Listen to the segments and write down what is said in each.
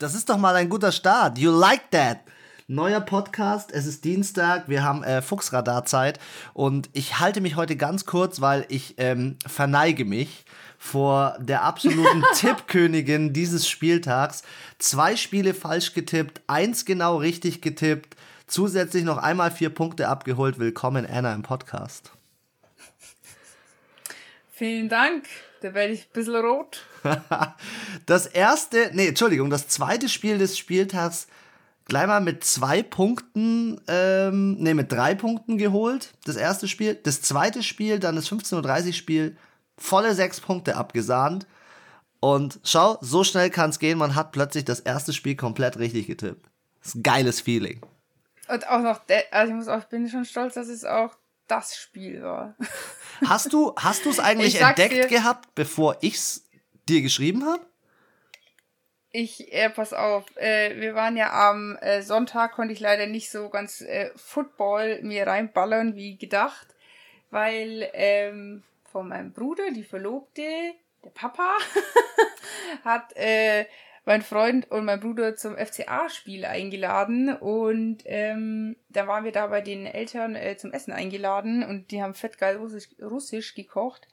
Das ist doch mal ein guter Start. You like that. Neuer Podcast, es ist Dienstag, wir haben äh, Fuchsradarzeit und ich halte mich heute ganz kurz, weil ich ähm, verneige mich vor der absoluten Tippkönigin dieses Spieltags. Zwei Spiele falsch getippt, eins genau richtig getippt, zusätzlich noch einmal vier Punkte abgeholt. Willkommen, Anna, im Podcast. Vielen Dank. Da werde ich ein bisschen rot. das erste, nee, Entschuldigung, das zweite Spiel des Spieltags gleich mal mit zwei Punkten, ähm, nee, mit drei Punkten geholt. Das erste Spiel. Das zweite Spiel, dann das 15.30 Uhr Spiel, volle sechs Punkte abgesahnt. Und schau, so schnell kann es gehen, man hat plötzlich das erste Spiel komplett richtig getippt. Das ist ein geiles Feeling. Und auch noch, also ich muss auch, ich bin schon stolz, dass es auch das Spiel war. Hast du hast es eigentlich entdeckt dir, gehabt, bevor ich es dir geschrieben habe? Ich, äh, pass auf, äh, wir waren ja am äh, Sonntag, konnte ich leider nicht so ganz äh, Football mir reinballern wie gedacht, weil ähm, von meinem Bruder, die Verlobte, der Papa, hat äh, mein Freund und mein Bruder zum FCA-Spiel eingeladen und ähm, da waren wir da bei den Eltern äh, zum Essen eingeladen und die haben fettgeil Russisch, Russisch gekocht.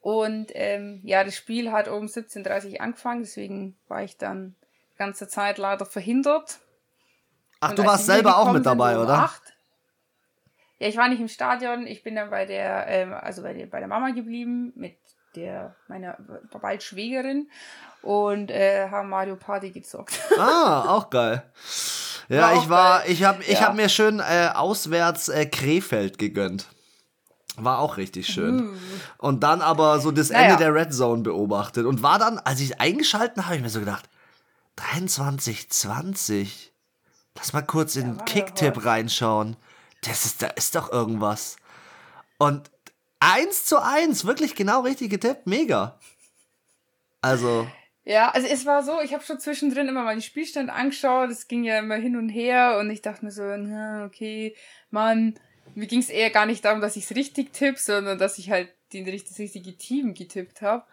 Und ähm, ja, das Spiel hat um 17.30 Uhr angefangen, deswegen war ich dann die ganze Zeit leider verhindert. Ach, und du warst selber auch mit dabei, um oder? Acht, ja, ich war nicht im Stadion, ich bin dann bei der, ähm, also bei der, bei der Mama geblieben, mit der, meiner bald Schwägerin und äh, haben Mario Party gezockt. Ah, auch geil. Ja, war ich war, geil. ich habe ich ja. hab mir schön äh, auswärts äh, Krefeld gegönnt. War auch richtig schön. Uh. Und dann aber so das naja. Ende der Red Zone beobachtet. Und war dann, als ich eingeschalten habe, ich mir so gedacht, 23, 20. Lass mal kurz in den Kicktipp reinschauen. Das ist, da ist doch irgendwas. Und eins zu eins, wirklich genau richtig getippt, mega. Also. Ja, also es war so, ich habe schon zwischendrin immer mal den Spielstand angeschaut, es ging ja immer hin und her und ich dachte mir so, na, okay, Mann, mir ging es eher gar nicht darum, dass ich es richtig tippe, sondern dass ich halt den, das richtige Team getippt habe.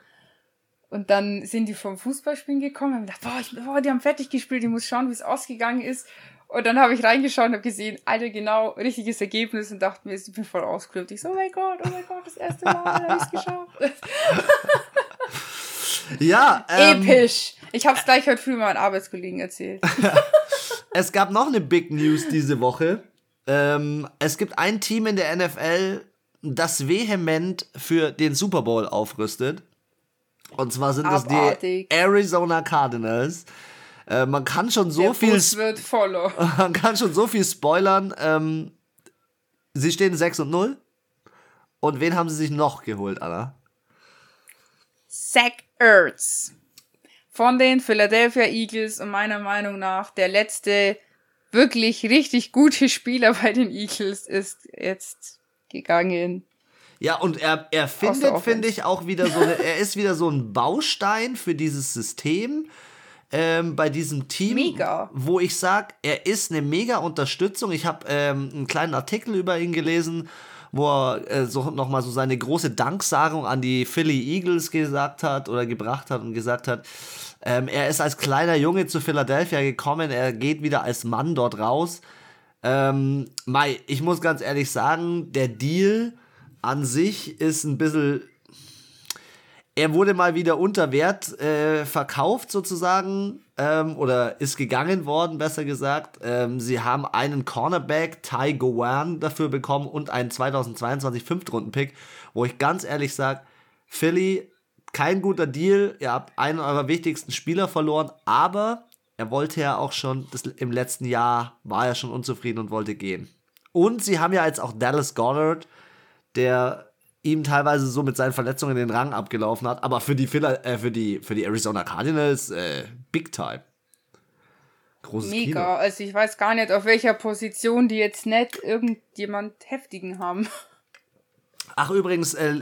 Und dann sind die vom Fußballspielen gekommen und haben gedacht, boah, ich, boah, die haben fertig gespielt, ich muss schauen, wie es ausgegangen ist. Und dann habe ich reingeschaut und habe gesehen, Alter, genau, richtiges Ergebnis und dachte mir, ich bin voll ausgelöst. Ich so, oh mein Gott, oh mein Gott, das erste Mal habe ich es geschafft. ja. Ähm, Episch. Ich habe es gleich heute früh meinen Arbeitskollegen erzählt. es gab noch eine Big News diese Woche. Ähm, es gibt ein Team in der NFL, das vehement für den Super Bowl aufrüstet. Und zwar sind Abartig. das die Arizona Cardinals. Äh, man kann schon so der viel. wird follow. Man kann schon so viel spoilern. Ähm, sie stehen 6 und 0. Und wen haben sie sich noch geholt, Anna? Zach Ertz. Von den Philadelphia Eagles und meiner Meinung nach der letzte wirklich richtig gute Spieler bei den Eagles ist jetzt gegangen. Ja, und er, er findet, finde ich, auch wieder so, eine, er ist wieder so ein Baustein für dieses System. Ähm, bei diesem Team, mega. wo ich sage, er ist eine mega Unterstützung. Ich habe ähm, einen kleinen Artikel über ihn gelesen, wo er äh, so nochmal so seine große Danksagung an die Philly Eagles gesagt hat oder gebracht hat und gesagt hat, ähm, er ist als kleiner Junge zu Philadelphia gekommen, er geht wieder als Mann dort raus. Ähm, Mai, ich muss ganz ehrlich sagen, der Deal an sich ist ein bisschen. Er wurde mal wieder unter Wert äh, verkauft sozusagen ähm, oder ist gegangen worden, besser gesagt. Ähm, sie haben einen Cornerback, Ty Gowan, dafür bekommen und einen 2022 Fünftrunden-Pick, wo ich ganz ehrlich sage, Philly kein guter Deal. Ihr habt einen eurer wichtigsten Spieler verloren, aber er wollte ja auch schon, das, im letzten Jahr war er schon unzufrieden und wollte gehen. Und sie haben ja jetzt auch Dallas Goddard, der ihm teilweise so mit seinen Verletzungen den Rang abgelaufen hat, aber für die, äh, für die, für die Arizona Cardinals äh, Big Time. Großes Mega, Kino. also ich weiß gar nicht, auf welcher Position die jetzt nicht irgendjemand heftigen haben. Ach, übrigens, äh,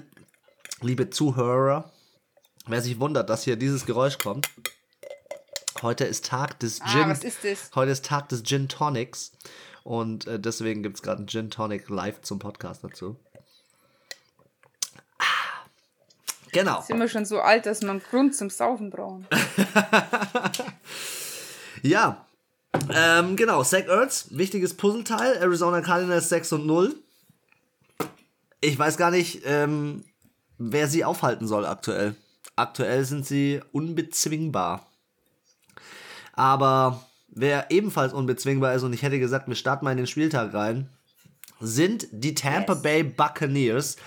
liebe Zuhörer, Wer sich wundert, dass hier dieses Geräusch kommt. Heute ist Tag des ah, Gin. Ah, was ist das? Heute ist Tag des Gin Tonics. Und äh, deswegen gibt es gerade einen Gin Tonic live zum Podcast dazu. Ah, genau. Sind wir schon so alt, dass man Grund zum Saufen brauchen. Ja, ähm, genau, Zach Ertz, wichtiges Puzzleteil. Arizona Cardinals 6 und 0. Ich weiß gar nicht, ähm, wer sie aufhalten soll aktuell. Aktuell sind sie unbezwingbar. Aber wer ebenfalls unbezwingbar ist, und ich hätte gesagt, wir starten mal in den Spieltag rein, sind die Tampa yes. Bay Buccaneers.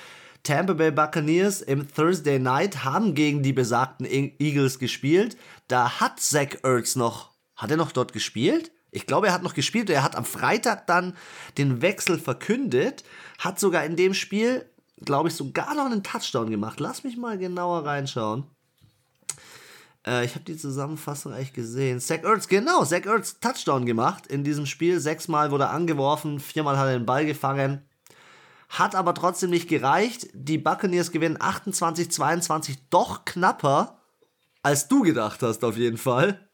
Tampa Bay Buccaneers im Thursday Night haben gegen die besagten Eagles gespielt. Da hat Zach Ertz noch, hat er noch dort gespielt? Ich glaube, er hat noch gespielt. Er hat am Freitag dann den Wechsel verkündet, hat sogar in dem Spiel, glaube ich, sogar noch einen Touchdown gemacht. Lass mich mal genauer reinschauen. Äh, ich habe die Zusammenfassung eigentlich gesehen. Zach Ertz, genau, Zach Ertz Touchdown gemacht in diesem Spiel. Sechsmal wurde er angeworfen, viermal hat er den Ball gefangen. Hat aber trotzdem nicht gereicht. Die Buccaneers gewinnen 28-22, doch knapper, als du gedacht hast, auf jeden Fall.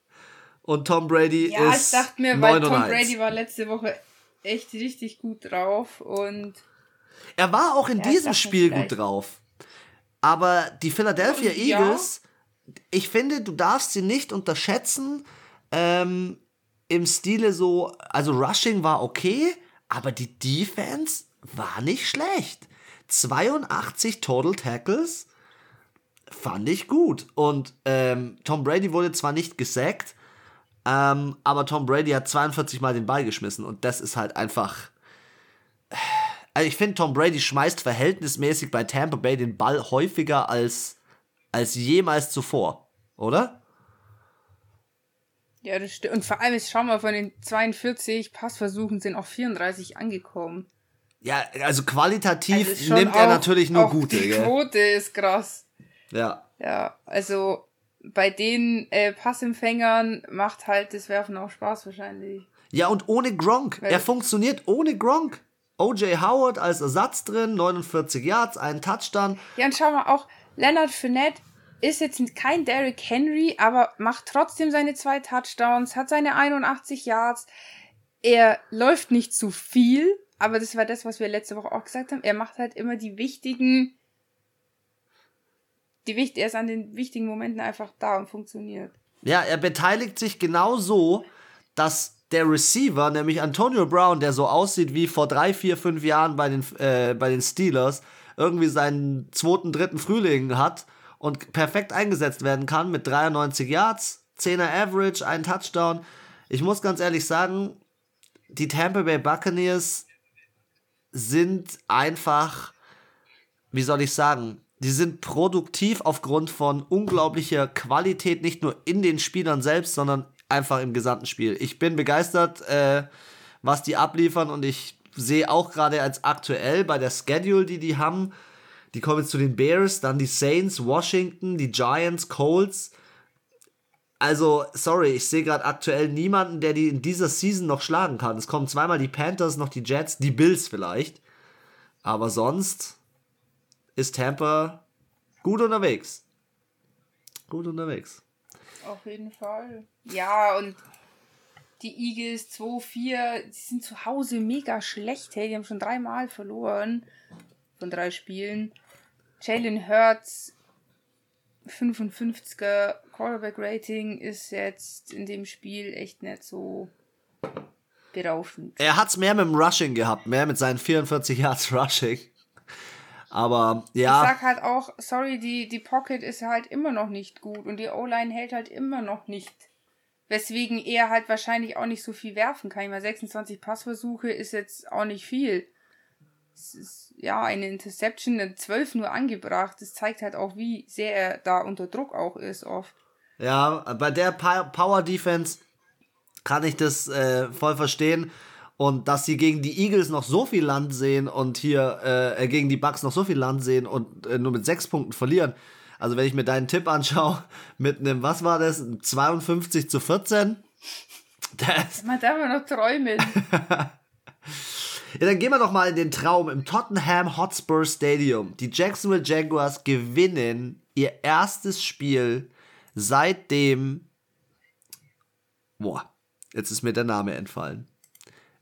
Und Tom Brady ja, ist. Ja, ich dachte mir, weil Tom Brady war letzte Woche echt richtig gut drauf und. Er war auch in ja, diesem Spiel gut drauf. Aber die Philadelphia Eagles, ja. ich finde, du darfst sie nicht unterschätzen. Ähm, Im Stile so, also Rushing war okay, aber die Defense war nicht schlecht. 82 Total Tackles fand ich gut. Und ähm, Tom Brady wurde zwar nicht gesackt, ähm, aber Tom Brady hat 42 Mal den Ball geschmissen und das ist halt einfach. Also ich finde, Tom Brady schmeißt verhältnismäßig bei Tampa Bay den Ball häufiger als, als jemals zuvor, oder? Ja, das stimmt. Und vor allem, jetzt schau mal, von den 42 Passversuchen sind auch 34 angekommen. Ja, also qualitativ also nimmt er natürlich nur gute. Die gell? Quote ist krass. Ja. Ja, also bei den äh, Passempfängern macht halt das Werfen auch Spaß wahrscheinlich. Ja, und ohne Gronk. Weil er funktioniert ohne Gronk. OJ Howard als Ersatz drin, 49 Yards, einen Touchdown. Ja, und schau mal auch, Leonard Fournette ist jetzt kein Derrick Henry, aber macht trotzdem seine zwei Touchdowns, hat seine 81 Yards. Er läuft nicht zu viel, aber das war das, was wir letzte Woche auch gesagt haben. Er macht halt immer die wichtigen, die wichtig, er ist an den wichtigen Momenten einfach da und funktioniert. Ja, er beteiligt sich genau so, dass der Receiver, nämlich Antonio Brown, der so aussieht wie vor drei, vier, fünf Jahren bei den, äh, bei den Steelers, irgendwie seinen zweiten, dritten Frühling hat und perfekt eingesetzt werden kann mit 93 Yards, 10er Average, ein Touchdown. Ich muss ganz ehrlich sagen, die Tampa Bay Buccaneers sind einfach, wie soll ich sagen, die sind produktiv aufgrund von unglaublicher Qualität, nicht nur in den Spielern selbst, sondern einfach im gesamten Spiel. Ich bin begeistert, äh, was die abliefern und ich sehe auch gerade als aktuell bei der Schedule, die die haben, die kommen jetzt zu den Bears, dann die Saints, Washington, die Giants, Colts. Also, sorry, ich sehe gerade aktuell niemanden, der die in dieser Season noch schlagen kann. Es kommen zweimal die Panthers, noch die Jets, die Bills vielleicht. Aber sonst ist Tampa gut unterwegs. Gut unterwegs. Auf jeden Fall. Ja, und die Eagles 2-4, die sind zu Hause mega schlecht. Hey, die haben schon dreimal verloren von drei Spielen. Jalen Hurts 55er Quarterback Rating ist jetzt in dem Spiel echt nicht so berauschend. Er hat es mehr mit dem Rushing gehabt, mehr mit seinen 44 Yards Rushing. Aber ja. Ich sag halt auch, sorry, die, die Pocket ist halt immer noch nicht gut und die O-Line hält halt immer noch nicht. Weswegen er halt wahrscheinlich auch nicht so viel werfen kann. Ich meine, 26 Passversuche ist jetzt auch nicht viel. Es ist ja, eine Interception, eine 12 nur angebracht. Das zeigt halt auch, wie sehr er da unter Druck auch ist oft. Ja, bei der Power Defense kann ich das äh, voll verstehen. Und dass sie gegen die Eagles noch so viel Land sehen und hier äh, gegen die Bucks noch so viel Land sehen und äh, nur mit sechs Punkten verlieren. Also wenn ich mir deinen Tipp anschaue, mit einem, was war das, 52 zu 14. Das Man darf noch träumen. Ja, dann gehen wir doch mal in den Traum im Tottenham Hotspur Stadium. Die Jacksonville Jaguars gewinnen ihr erstes Spiel seitdem. Boah, jetzt ist mir der Name entfallen.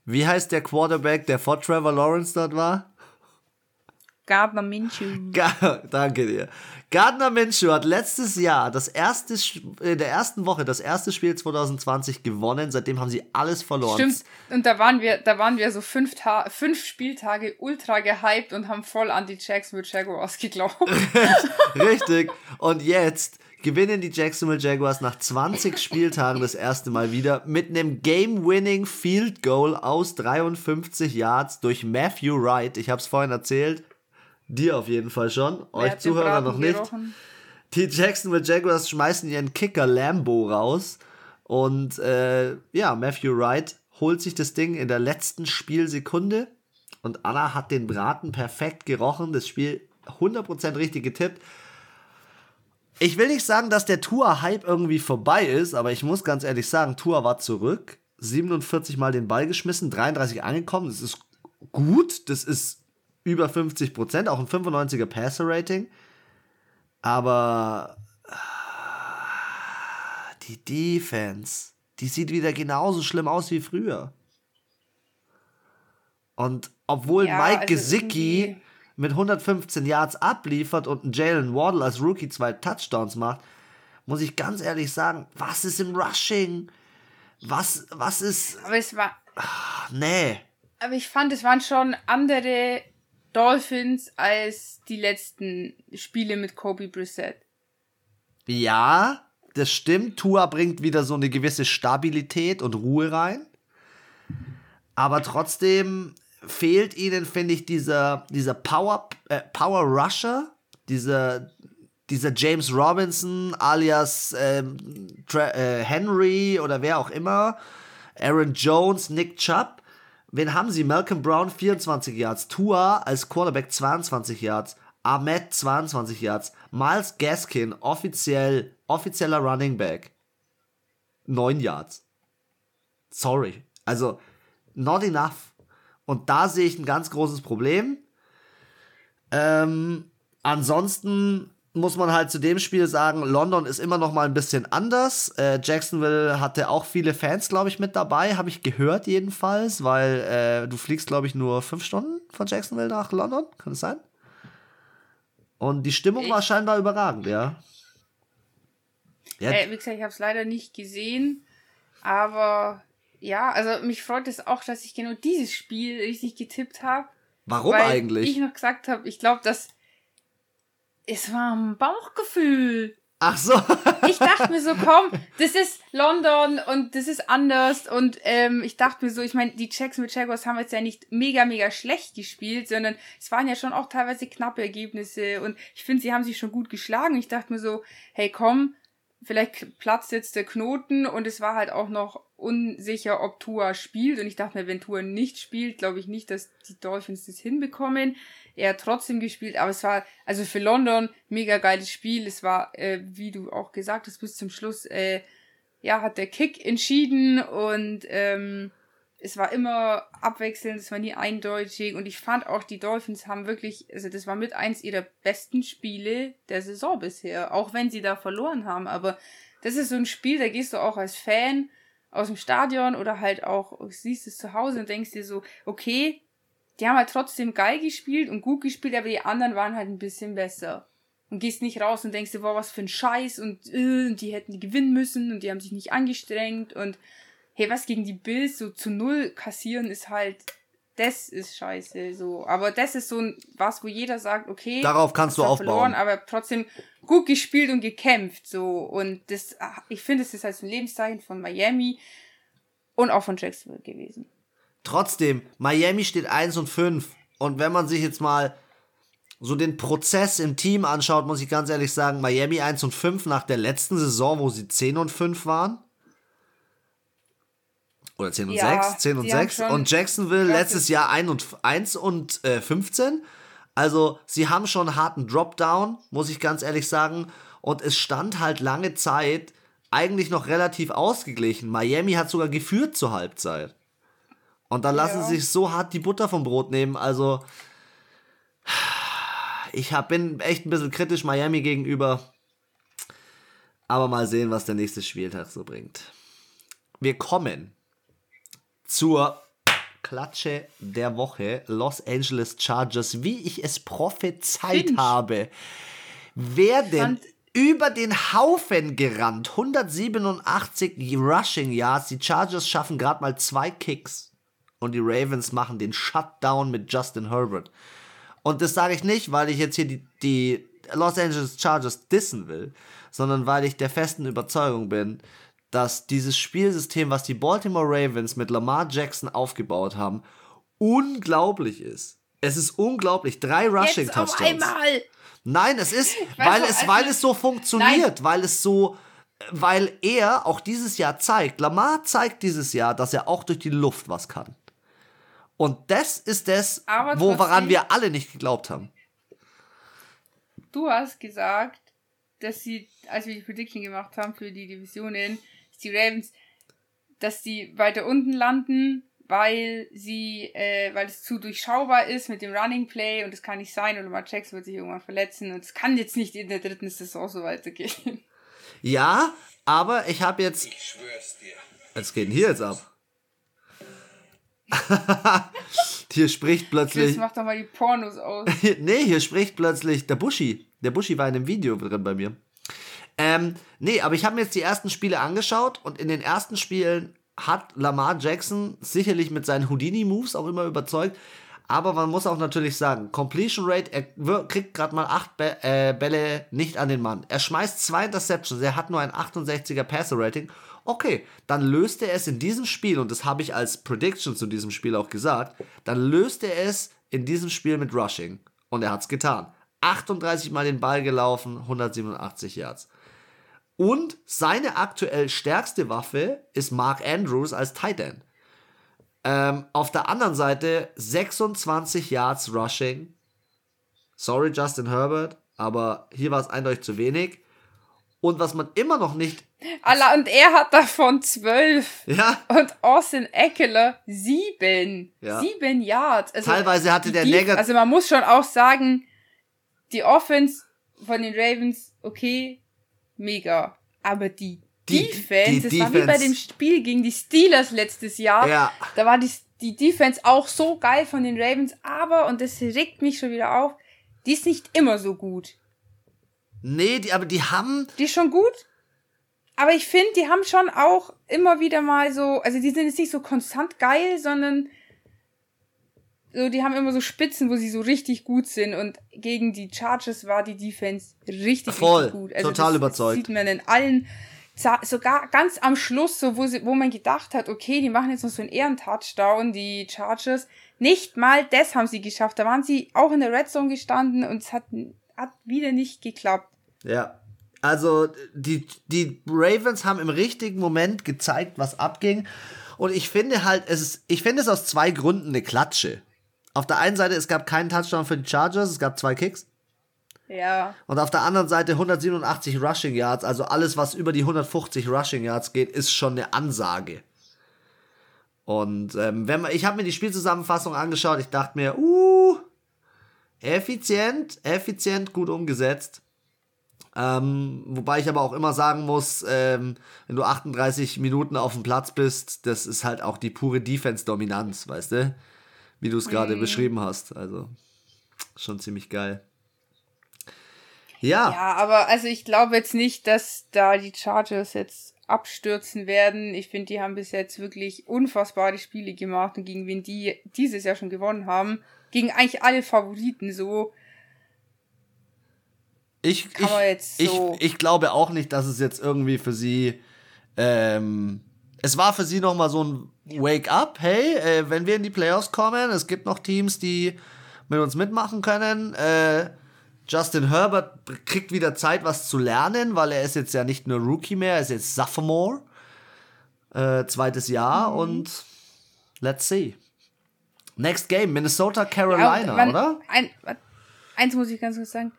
Wie heißt der Quarterback, der vor Trevor Lawrence dort war? Gardner Minshew. Danke dir. Gardner Minshew hat letztes Jahr das erste, in der ersten Woche das erste Spiel 2020 gewonnen. Seitdem haben sie alles verloren. Stimmt. Und da waren wir, da waren wir so fünf, Ta fünf Spieltage ultra gehypt und haben voll an die Jacksonville Jaguars geglaubt. Richtig. Und jetzt gewinnen die Jacksonville Jaguars nach 20 Spieltagen das erste Mal wieder mit einem Game-Winning Field Goal aus 53 Yards durch Matthew Wright. Ich habe es vorhin erzählt. Dir auf jeden Fall schon. Wer Euch Zuhörer noch nicht. Gerochen? Die Jacksonville Jaguars schmeißen ihren Kicker Lambo raus. Und äh, ja, Matthew Wright holt sich das Ding in der letzten Spielsekunde. Und Anna hat den Braten perfekt gerochen. Das Spiel 100% richtig getippt. Ich will nicht sagen, dass der Tour-Hype irgendwie vorbei ist, aber ich muss ganz ehrlich sagen, Tour war zurück. 47 Mal den Ball geschmissen, 33 angekommen. Das ist gut. Das ist über 50 Prozent, auch ein 95er Passer-Rating. Aber ah, die Defense, die sieht wieder genauso schlimm aus wie früher. Und obwohl ja, Mike also Gesicki mit 115 Yards abliefert und ein Jalen Waddle als Rookie zwei Touchdowns macht, muss ich ganz ehrlich sagen, was ist im Rushing? Was, was ist. Aber es war. Ach, nee. Aber ich fand, es waren schon andere Dolphins als die letzten Spiele mit Kobe Brissett. Ja, das stimmt. Tua bringt wieder so eine gewisse Stabilität und Ruhe rein. Aber trotzdem, fehlt ihnen, finde ich, dieser, dieser Power, äh, Power Rusher, dieser, dieser James Robinson alias ähm, äh, Henry oder wer auch immer, Aaron Jones, Nick Chubb. Wen haben sie? Malcolm Brown 24 Yards, Tua als Quarterback 22 Yards, Ahmed 22 Yards, Miles Gaskin offiziell offizieller Running Back 9 Yards. Sorry, also not enough. Und da sehe ich ein ganz großes Problem. Ähm, ansonsten muss man halt zu dem Spiel sagen, London ist immer noch mal ein bisschen anders. Äh, Jacksonville hatte auch viele Fans, glaube ich, mit dabei, habe ich gehört jedenfalls, weil äh, du fliegst, glaube ich, nur fünf Stunden von Jacksonville nach London, kann es sein? Und die Stimmung ich war scheinbar überragend, ja. ja. Äh, wie gesagt, ich habe es leider nicht gesehen, aber ja, also mich freut es auch, dass ich genau dieses Spiel richtig getippt habe. Warum weil eigentlich? Ich noch gesagt habe, ich glaube, dass es war ein Bauchgefühl. Ach so. ich dachte mir so, komm, das ist London und das ist anders. Und ähm, ich dachte mir so, ich meine, die Checks mit Jaguars haben jetzt ja nicht mega, mega schlecht gespielt, sondern es waren ja schon auch teilweise knappe Ergebnisse. Und ich finde, sie haben sich schon gut geschlagen. Ich dachte mir so, hey, komm, vielleicht platzt jetzt der Knoten und es war halt auch noch unsicher, ob Tua spielt. Und ich dachte mir, wenn Tua nicht spielt, glaube ich nicht, dass die Dolphins das hinbekommen. Er hat trotzdem gespielt, aber es war, also für London, mega geiles Spiel. Es war, äh, wie du auch gesagt hast, bis zum Schluss, äh, ja, hat der Kick entschieden und ähm, es war immer abwechselnd, es war nie eindeutig und ich fand auch, die Dolphins haben wirklich, also das war mit eins ihrer besten Spiele der Saison bisher, auch wenn sie da verloren haben, aber das ist so ein Spiel, da gehst du auch als Fan aus dem Stadion oder halt auch siehst es zu Hause und denkst dir so, okay, die haben halt trotzdem geil gespielt und gut gespielt, aber die anderen waren halt ein bisschen besser. Und gehst nicht raus und denkst dir, boah, was für ein Scheiß und, äh, und die hätten gewinnen müssen und die haben sich nicht angestrengt und hey, was gegen die Bills so zu null kassieren ist halt, das ist scheiße, so. Aber das ist so ein, was, wo jeder sagt, okay. Darauf kannst du aufbauen. Verloren, aber trotzdem gut gespielt und gekämpft, so. Und das, ich finde, es ist halt so ein Lebenszeichen von Miami und auch von Jacksonville gewesen. Trotzdem, Miami steht 1 und 5. Und wenn man sich jetzt mal so den Prozess im Team anschaut, muss ich ganz ehrlich sagen, Miami 1 und 5 nach der letzten Saison, wo sie 10 und 5 waren, oder 10 und ja, 6, 10 und 6. Und Jacksonville letztes Jahr 1 und, 1 und äh, 15. Also, sie haben schon einen harten Dropdown, muss ich ganz ehrlich sagen. Und es stand halt lange Zeit eigentlich noch relativ ausgeglichen. Miami hat sogar geführt zur Halbzeit. Und dann lassen ja. sie sich so hart die Butter vom Brot nehmen. Also, ich hab, bin echt ein bisschen kritisch Miami gegenüber. Aber mal sehen, was der nächste Spieltag so bringt. Wir kommen zur Klatsche der Woche. Los Angeles Chargers, wie ich es prophezeit Finch. habe, werden über den Haufen gerannt. 187 Rushing Yards. Die Chargers schaffen gerade mal zwei Kicks. Und die Ravens machen den Shutdown mit Justin Herbert. Und das sage ich nicht, weil ich jetzt hier die, die Los Angeles Chargers dissen will, sondern weil ich der festen Überzeugung bin, dass dieses Spielsystem, was die Baltimore Ravens mit Lamar Jackson aufgebaut haben, unglaublich ist. Es ist unglaublich. Drei Rushing Jetzt Touchdowns. Auf einmal. Nein, es ist, weil es, weil es so funktioniert, nein. weil es so, weil er auch dieses Jahr zeigt, Lamar zeigt dieses Jahr, dass er auch durch die Luft was kann. Und das ist das, wo, woran wir alle nicht geglaubt haben. Du hast gesagt, dass sie, als wir die Prediction gemacht haben für die Divisionen, die Ravens, dass die weiter unten landen, weil sie, äh, weil es zu durchschaubar ist mit dem Running Play und es kann nicht sein und Lamar Jackson wird sich irgendwann verletzen und es kann jetzt nicht in der dritten Saison so weitergehen. Ja, aber ich habe jetzt. Ich schwör's dir. Was geht denn hier jetzt ab? hier spricht plötzlich. Chris, mach doch mal die Pornos aus. nee, hier spricht plötzlich der Buschi. Der Buschi war in einem Video drin bei mir. Ähm, nee, aber ich habe mir jetzt die ersten Spiele angeschaut und in den ersten Spielen hat Lamar Jackson sicherlich mit seinen Houdini-Moves auch immer überzeugt. Aber man muss auch natürlich sagen, Completion Rate, er kriegt gerade mal acht äh, Bälle nicht an den Mann. Er schmeißt zwei Interceptions, er hat nur ein 68er Passer Rating. Okay, dann löst er es in diesem Spiel, und das habe ich als Prediction zu diesem Spiel auch gesagt, dann löst er es in diesem Spiel mit Rushing. Und er hat es getan. 38 Mal den Ball gelaufen, 187 Yards. Und seine aktuell stärkste Waffe ist Mark Andrews als Tight End. Ähm, auf der anderen Seite 26 Yards Rushing. Sorry, Justin Herbert, aber hier war es eindeutig zu wenig. Und was man immer noch nicht. Allah, und er hat davon zwölf. Ja. Und Austin Eckler sieben. Ja. Sieben Yards. Also Teilweise hatte der Negativ. Also man muss schon auch sagen, die Offense von den Ravens, okay, mega. Aber die, die Defense, die das Defense. war wie bei dem Spiel gegen die Steelers letztes Jahr. Ja. Da war die, die Defense auch so geil von den Ravens, aber, und das regt mich schon wieder auf, die ist nicht immer so gut. Nee, die, aber die haben. Die ist schon gut. Aber ich finde, die haben schon auch immer wieder mal so, also die sind jetzt nicht so konstant geil, sondern so, die haben immer so Spitzen, wo sie so richtig gut sind und gegen die Chargers war die Defense richtig, Voll, richtig gut. Also total das, überzeugt. Das sieht man in allen, sogar ganz am Schluss, so wo, sie, wo man gedacht hat, okay, die machen jetzt noch so einen Ehrentouchdown, die Chargers. Nicht mal das haben sie geschafft. Da waren sie auch in der Red Zone gestanden und es hat, hat wieder nicht geklappt. Ja. Also die, die Ravens haben im richtigen Moment gezeigt, was abging. Und ich finde halt, es ist, ich finde es aus zwei Gründen eine Klatsche auf der einen Seite, es gab keinen Touchdown für die Chargers, es gab zwei Kicks. Ja. Und auf der anderen Seite 187 Rushing Yards, also alles, was über die 150 Rushing Yards geht, ist schon eine Ansage. Und ähm, wenn man, ich habe mir die Spielzusammenfassung angeschaut, ich dachte mir, uh, effizient, effizient, gut umgesetzt. Ähm, wobei ich aber auch immer sagen muss, ähm, wenn du 38 Minuten auf dem Platz bist, das ist halt auch die pure Defense-Dominanz, weißt du? Wie du es gerade mhm. beschrieben hast. Also schon ziemlich geil. Ja. Ja, aber also ich glaube jetzt nicht, dass da die Chargers jetzt abstürzen werden. Ich finde, die haben bis jetzt wirklich unfassbare Spiele gemacht und gegen wen die dieses Jahr schon gewonnen haben. Gegen eigentlich alle Favoriten so. Ich, ich, so ich, ich glaube auch nicht, dass es jetzt irgendwie für sie ähm, es war für sie nochmal so ein Wake-up, hey, äh, wenn wir in die Playoffs kommen, es gibt noch Teams, die mit uns mitmachen können. Äh, Justin Herbert kriegt wieder Zeit, was zu lernen, weil er ist jetzt ja nicht nur Rookie mehr, er ist jetzt Sophomore. Äh, zweites Jahr mhm. und let's see. Next Game, Minnesota, Carolina, ja, man, oder? Ein, eins muss ich ganz kurz sagen.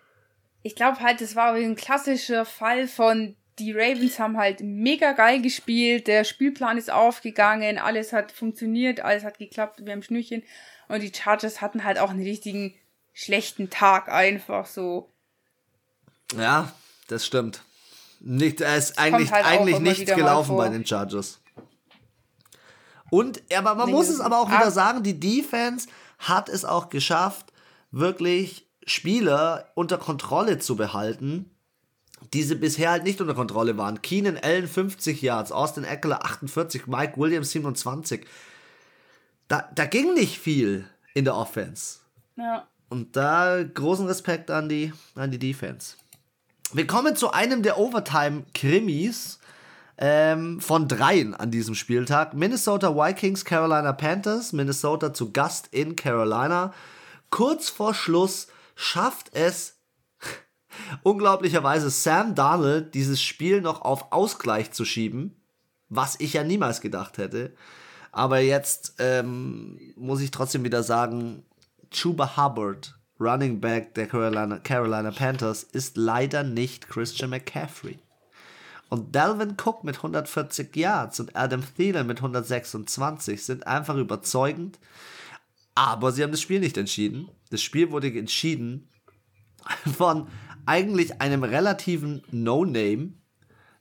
Ich glaube halt, das war ein klassischer Fall von die Ravens haben halt mega geil gespielt, der Spielplan ist aufgegangen, alles hat funktioniert, alles hat geklappt, wir haben Schnürchen. Und die Chargers hatten halt auch einen richtigen schlechten Tag einfach so. Ja, das stimmt. Nicht, es ist eigentlich, halt eigentlich nichts gelaufen bei den Chargers. Und, aber man muss es aber auch wieder sagen, die Defense hat es auch geschafft, wirklich Spieler unter Kontrolle zu behalten, die sie bisher halt nicht unter Kontrolle waren. Keenan Allen 50 Yards, Austin Eckler 48, Mike Williams 27. Da, da ging nicht viel in der Offense. Ja. Und da großen Respekt an die, an die Defense. Wir kommen zu einem der Overtime-Krimis ähm, von dreien an diesem Spieltag. Minnesota Vikings, Carolina Panthers. Minnesota zu Gast in Carolina. Kurz vor Schluss schafft es unglaublicherweise Sam Darnold dieses Spiel noch auf Ausgleich zu schieben, was ich ja niemals gedacht hätte. Aber jetzt ähm, muss ich trotzdem wieder sagen, Chuba Hubbard, Running Back der Carolina, Carolina Panthers, ist leider nicht Christian McCaffrey. Und Dalvin Cook mit 140 Yards und Adam Thielen mit 126 sind einfach überzeugend. Aber sie haben das Spiel nicht entschieden. Das Spiel wurde entschieden von eigentlich einem relativen No-Name,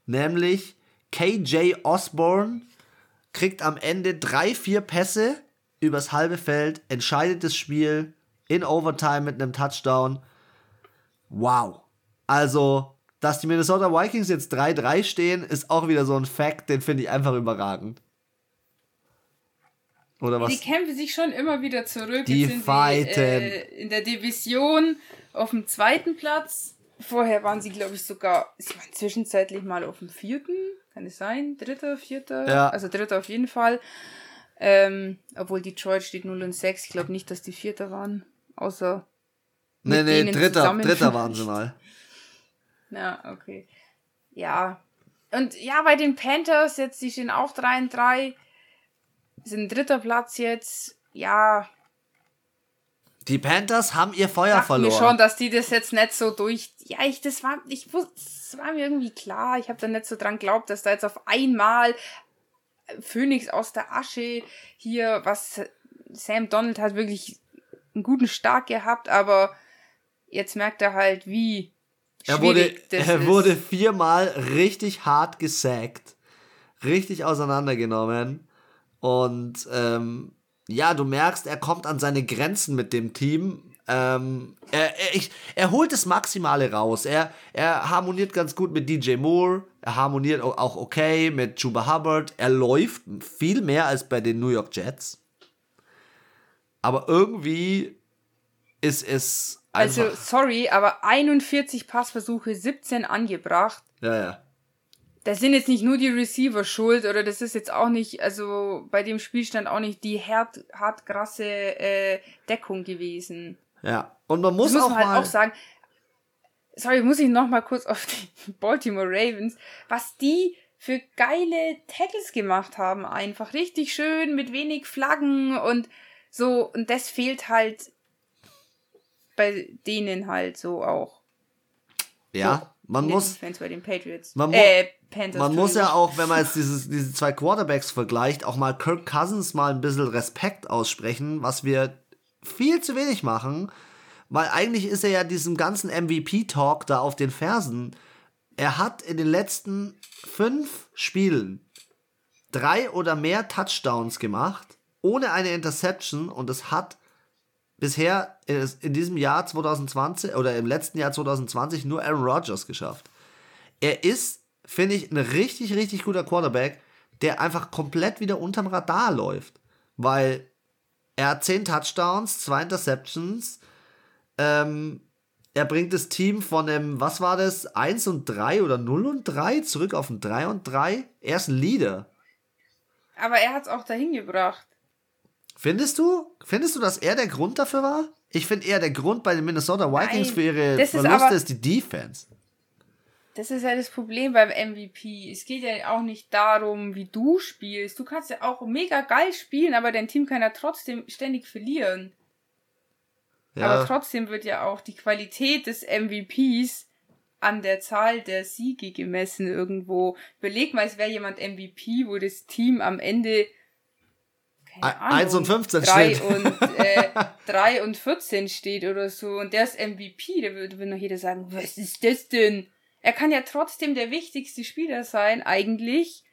nämlich KJ Osborne kriegt am Ende drei, vier Pässe übers halbe Feld, entscheidet das Spiel in Overtime mit einem Touchdown. Wow. Also, dass die Minnesota Vikings jetzt 3-3 stehen, ist auch wieder so ein Fact, den finde ich einfach überragend. Oder was? Die kämpfen sich schon immer wieder zurück. Die fighten. Die, äh, in der Division auf dem zweiten Platz. Vorher waren sie, glaube ich, sogar, sie waren zwischenzeitlich mal auf dem vierten. Kann es sein? Dritter, vierter? Ja. Also dritter auf jeden Fall. Ähm, obwohl Detroit steht 0 und 6. Ich glaube nicht, dass die vierter waren. Außer. Nee, nee, dritter, dritter waren sie mal. Ja, okay. Ja. Und ja, bei den Panthers, jetzt, die stehen auch 3 und 3. Sind dritter Platz jetzt. Ja, die Panthers haben ihr Feuer verloren. mir schon, dass die das jetzt nicht so durch. Ja, ich, das war, ich wusste, das war mir irgendwie klar. Ich habe da nicht so dran geglaubt, dass da jetzt auf einmal Phoenix aus der Asche hier, was Sam Donald hat wirklich einen guten Start gehabt, aber jetzt merkt er halt, wie. Er wurde, er wurde viermal richtig hart gesackt, richtig auseinandergenommen und ähm, ja, du merkst, er kommt an seine Grenzen mit dem Team. Ähm, er, er, ich, er holt das Maximale raus. Er, er harmoniert ganz gut mit DJ Moore. Er harmoniert auch okay mit Juba Hubbard. Er läuft viel mehr als bei den New York Jets. Aber irgendwie ist es. Also, sorry, aber 41 Passversuche, 17 angebracht. Ja, ja das sind jetzt nicht nur die Receiver schuld oder das ist jetzt auch nicht, also bei dem Spielstand auch nicht die hart, hart krasse äh, Deckung gewesen. Ja, und man muss, das muss auch man halt auch sagen, sorry, muss ich noch mal kurz auf die Baltimore Ravens, was die für geile Tackles gemacht haben, einfach richtig schön mit wenig Flaggen und so und das fehlt halt bei denen halt so auch. Ja, so, man muss bei den Patriots. Man, äh, Panthers. Man muss ja auch, wenn man jetzt dieses, diese zwei Quarterbacks vergleicht, auch mal Kirk Cousins mal ein bisschen Respekt aussprechen, was wir viel zu wenig machen, weil eigentlich ist er ja diesem ganzen MVP-Talk da auf den Fersen. Er hat in den letzten fünf Spielen drei oder mehr Touchdowns gemacht, ohne eine Interception und es hat bisher in diesem Jahr 2020 oder im letzten Jahr 2020 nur Aaron Rodgers geschafft. Er ist finde ich, ein richtig, richtig guter Quarterback, der einfach komplett wieder unterm Radar läuft. Weil er hat 10 Touchdowns, 2 Interceptions. Ähm, er bringt das Team von einem, was war das, 1 und 3 oder 0 und 3 zurück auf ein 3 und 3. Er ist ein Leader. Aber er hat es auch dahin gebracht. Findest du? Findest du, dass er der Grund dafür war? Ich finde eher der Grund bei den Minnesota Vikings Nein, für ihre Verluste ist, ist die Defense. Das ist ja das Problem beim MVP. Es geht ja auch nicht darum, wie du spielst. Du kannst ja auch mega geil spielen, aber dein Team kann ja trotzdem ständig verlieren. Ja. Aber trotzdem wird ja auch die Qualität des MVPs an der Zahl der Siege gemessen irgendwo. Überleg mal, es wäre jemand MVP, wo das Team am Ende keine Ahnung, 1 und 15 3 steht. Und, äh, 3 und 14 steht oder so. Und der ist MVP, da würde noch jeder sagen, was ist das denn? Er kann ja trotzdem der wichtigste Spieler sein, eigentlich.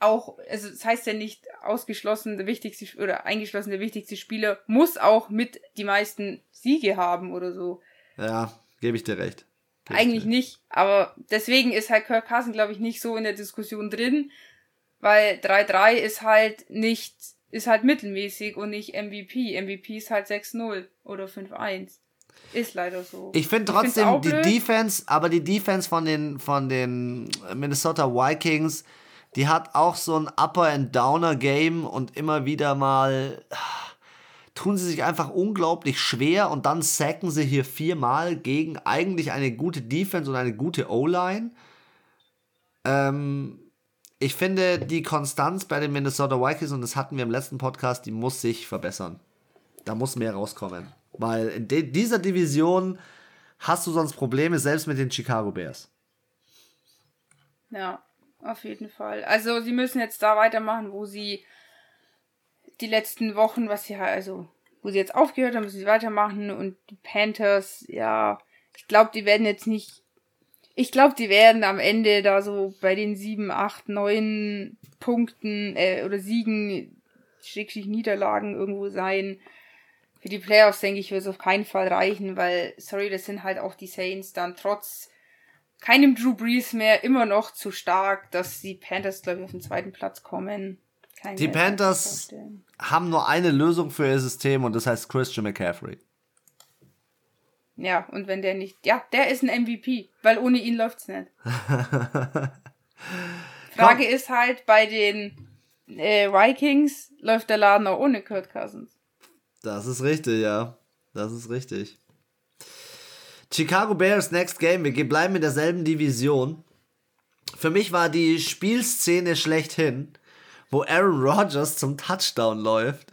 auch, also das heißt ja nicht ausgeschlossen, der wichtigste oder eingeschlossen der wichtigste Spieler muss auch mit die meisten Siege haben oder so. Ja, gebe ich dir recht. Geb Eigentlich nicht, aber deswegen ist halt Kirk Carson, glaube ich, nicht so in der Diskussion drin, weil 3-3 ist halt nicht, ist halt mittelmäßig und nicht MVP. MVP ist halt 6-0 oder 5-1. Ist leider so. Ich finde trotzdem ich die blöd. Defense, aber die Defense von den, von den Minnesota Vikings, die hat auch so ein Upper and Downer Game und immer wieder mal tun sie sich einfach unglaublich schwer und dann sacken sie hier viermal gegen eigentlich eine gute Defense und eine gute O-Line. Ähm, ich finde die Konstanz bei den Minnesota Vikings, und das hatten wir im letzten Podcast, die muss sich verbessern. Da muss mehr rauskommen. Weil in dieser Division hast du sonst Probleme, selbst mit den Chicago Bears. Ja, auf jeden Fall. Also sie müssen jetzt da weitermachen, wo sie die letzten Wochen, was sie also wo sie jetzt aufgehört haben, müssen sie weitermachen und die Panthers, ja, ich glaube, die werden jetzt nicht, ich glaube, die werden am Ende da so bei den sieben, acht, neun Punkten äh, oder Siegen, schrägstrich Niederlagen irgendwo sein. Für die Playoffs, denke ich, wird es auf keinen Fall reichen, weil, sorry, das sind halt auch die Saints dann trotz keinem Drew Brees mehr immer noch zu stark, dass die Panthers, glaube ich, auf den zweiten Platz kommen. Kann die Panthers haben nur eine Lösung für ihr System und das heißt Christian McCaffrey. Ja, und wenn der nicht. Ja, der ist ein MVP, weil ohne ihn läuft's nicht. Frage Komm. ist halt, bei den äh, Vikings läuft der Laden auch ohne Kurt Cousins. Das ist richtig, ja. Das ist richtig. Chicago Bears Next Game. Wir bleiben in derselben Division. Für mich war die Spielszene schlechthin, wo Aaron Rodgers zum Touchdown läuft,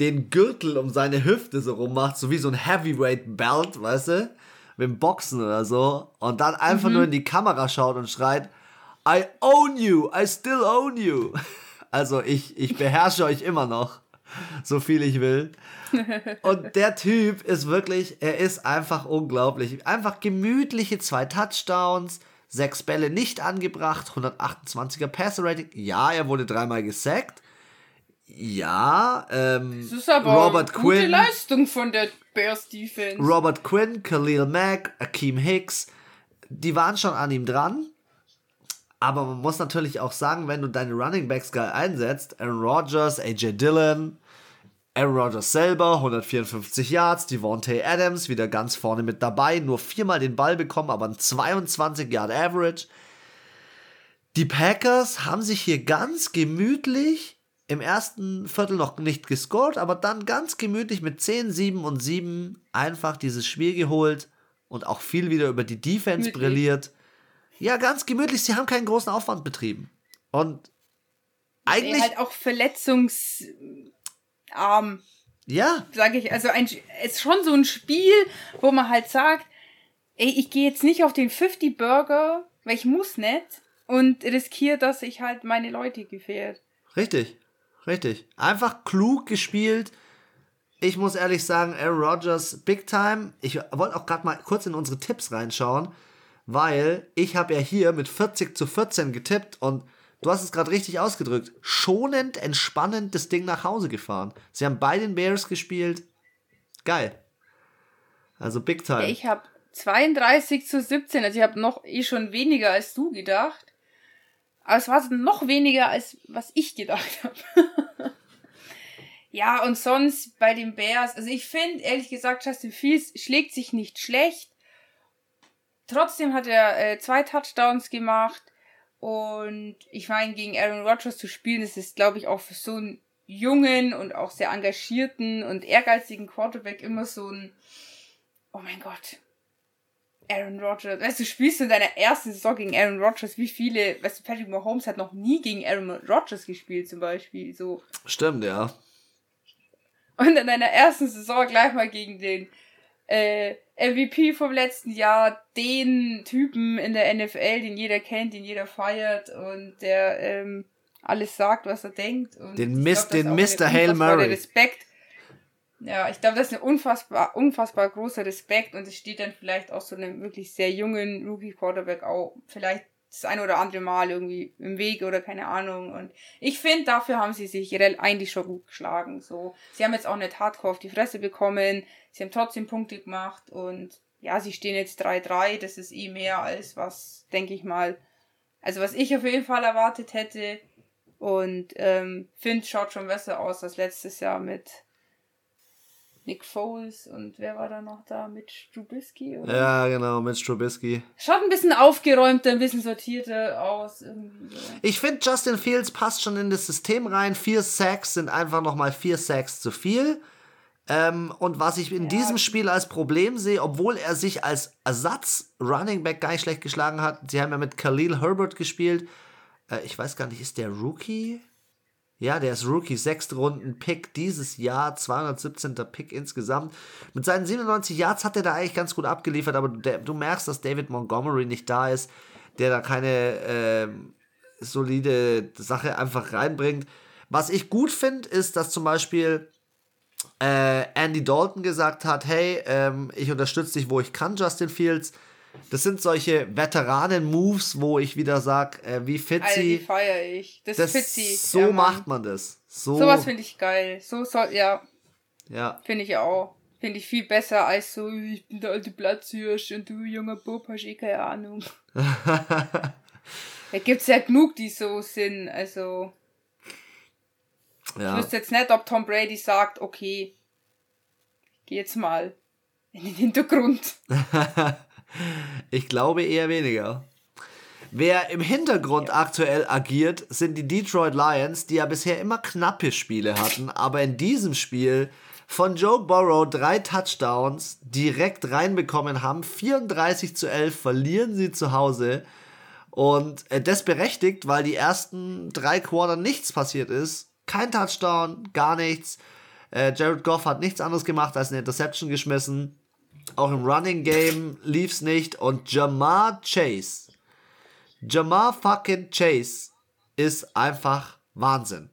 den Gürtel um seine Hüfte so rummacht, so wie so ein Heavyweight Belt, weißt du? Mit dem Boxen oder so. Und dann einfach mhm. nur in die Kamera schaut und schreit, I own you, I still own you. Also ich, ich beherrsche euch immer noch, so viel ich will. Und der Typ ist wirklich, er ist einfach unglaublich. Einfach gemütliche zwei Touchdowns, sechs Bälle nicht angebracht, 128er Passer Rating. Ja, er wurde dreimal gesackt. Ja, ähm, das ist aber Robert eine gute Quinn, Leistung von der Bears Defense. Robert Quinn, Khalil Mack, Akeem Hicks, die waren schon an ihm dran. Aber man muss natürlich auch sagen, wenn du deine Running Backs geil einsetzt, Aaron Rodgers, AJ Dillon, Aaron Rodgers selber, 154 Yards, Devontae Adams wieder ganz vorne mit dabei, nur viermal den Ball bekommen, aber ein 22 Yard Average. Die Packers haben sich hier ganz gemütlich im ersten Viertel noch nicht gescored, aber dann ganz gemütlich mit 10, 7 und 7 einfach dieses Spiel geholt und auch viel wieder über die Defense brilliert. Ja, ganz gemütlich. Sie haben keinen großen Aufwand betrieben. Und eigentlich. halt auch Verletzungs arm. Ja. Sage ich. Also ein, ist schon so ein Spiel, wo man halt sagt, ey, ich gehe jetzt nicht auf den 50 Burger, weil ich muss nicht und riskiere, dass ich halt meine Leute gefährd. Richtig. Richtig. Einfach klug gespielt. Ich muss ehrlich sagen, Aaron Rodgers Big Time. Ich wollte auch gerade mal kurz in unsere Tipps reinschauen, weil ich habe ja hier mit 40 zu 14 getippt und du hast es gerade richtig ausgedrückt, schonend, entspannend das Ding nach Hause gefahren. Sie haben bei den Bears gespielt. Geil. Also Big Time. Ich habe 32 zu 17, also ich habe noch eh schon weniger als du gedacht. Aber es war noch weniger als was ich gedacht habe. ja, und sonst bei den Bears, also ich finde ehrlich gesagt, Justin Fields schlägt sich nicht schlecht. Trotzdem hat er äh, zwei Touchdowns gemacht. Und ich meine, gegen Aaron Rodgers zu spielen, das ist, glaube ich, auch für so einen jungen und auch sehr engagierten und ehrgeizigen Quarterback immer so ein, oh mein Gott, Aaron Rodgers. Weißt du, spielst du in deiner ersten Saison gegen Aaron Rodgers, wie viele, weißt du, Patrick Mahomes hat noch nie gegen Aaron Rodgers gespielt, zum Beispiel, so. Stimmt, ja. Und in deiner ersten Saison gleich mal gegen den äh, MVP vom letzten Jahr, den Typen in der NFL, den jeder kennt, den jeder feiert und der ähm, alles sagt, was er denkt. Und den Mist, den Mr. Hail Murray. Respekt. Ja, ich glaube, das ist ein unfassbar, unfassbar großer Respekt und es steht dann vielleicht auch so einem wirklich sehr jungen Rookie Quarterback auch vielleicht das ein oder andere Mal irgendwie im Weg oder keine Ahnung. Und ich finde, dafür haben sie sich eigentlich schon gut geschlagen. So, sie haben jetzt auch nicht hardcore auf die Fresse bekommen. Sie haben trotzdem Punkte gemacht und ja, sie stehen jetzt 3-3. Das ist eh mehr als was, denke ich mal, also was ich auf jeden Fall erwartet hätte. Und ähm, finde, schaut schon besser aus als letztes Jahr mit Nick Foles und wer war da noch da? Mit Strubisky? Oder? Ja, genau, mit Strubisky. Schaut ein bisschen aufgeräumter, ein bisschen sortierter aus. Irgendwie. Ich finde, Justin Fields passt schon in das System rein. Vier Sacks sind einfach nochmal vier Sacks zu viel. Ähm, und was ich in ja. diesem Spiel als Problem sehe, obwohl er sich als Ersatz Running Back gar nicht schlecht geschlagen hat, sie haben ja mit Khalil Herbert gespielt. Äh, ich weiß gar nicht, ist der Rookie? Ja, der ist Rookie, sechste Runden Pick dieses Jahr, 217. Pick insgesamt. Mit seinen 97 Yards hat er da eigentlich ganz gut abgeliefert, aber der, du merkst, dass David Montgomery nicht da ist, der da keine äh, solide Sache einfach reinbringt. Was ich gut finde, ist, dass zum Beispiel äh, Andy Dalton gesagt hat, hey, ähm, ich unterstütze dich, wo ich kann, Justin Fields. Das sind solche Veteranen-Moves, wo ich wieder sag, äh, wie Fitzy. Alter, die feiere ich. Das, das Fitzy. So ja, macht man das. So. Sowas finde ich geil. So soll, ja. Ja. Finde ich auch. Finde ich viel besser als so, ich bin der alte Platzhirsch und du junger Bub hast eh keine Ahnung. da gibt's ja genug, die so sind, also. Ja. Ich wüsste jetzt nicht, ob Tom Brady sagt, okay, ich geh jetzt mal in den Hintergrund. Ich glaube eher weniger. Wer im Hintergrund aktuell agiert, sind die Detroit Lions, die ja bisher immer knappe Spiele hatten, aber in diesem Spiel von Joe Burrow drei Touchdowns direkt reinbekommen haben. 34 zu 11 verlieren sie zu Hause. Und äh, das berechtigt, weil die ersten drei Quarter nichts passiert ist. Kein Touchdown, gar nichts. Äh, Jared Goff hat nichts anderes gemacht als eine Interception geschmissen. Auch im Running Game lief's nicht. Und Jamar Chase, Jamar fucking Chase ist einfach Wahnsinn.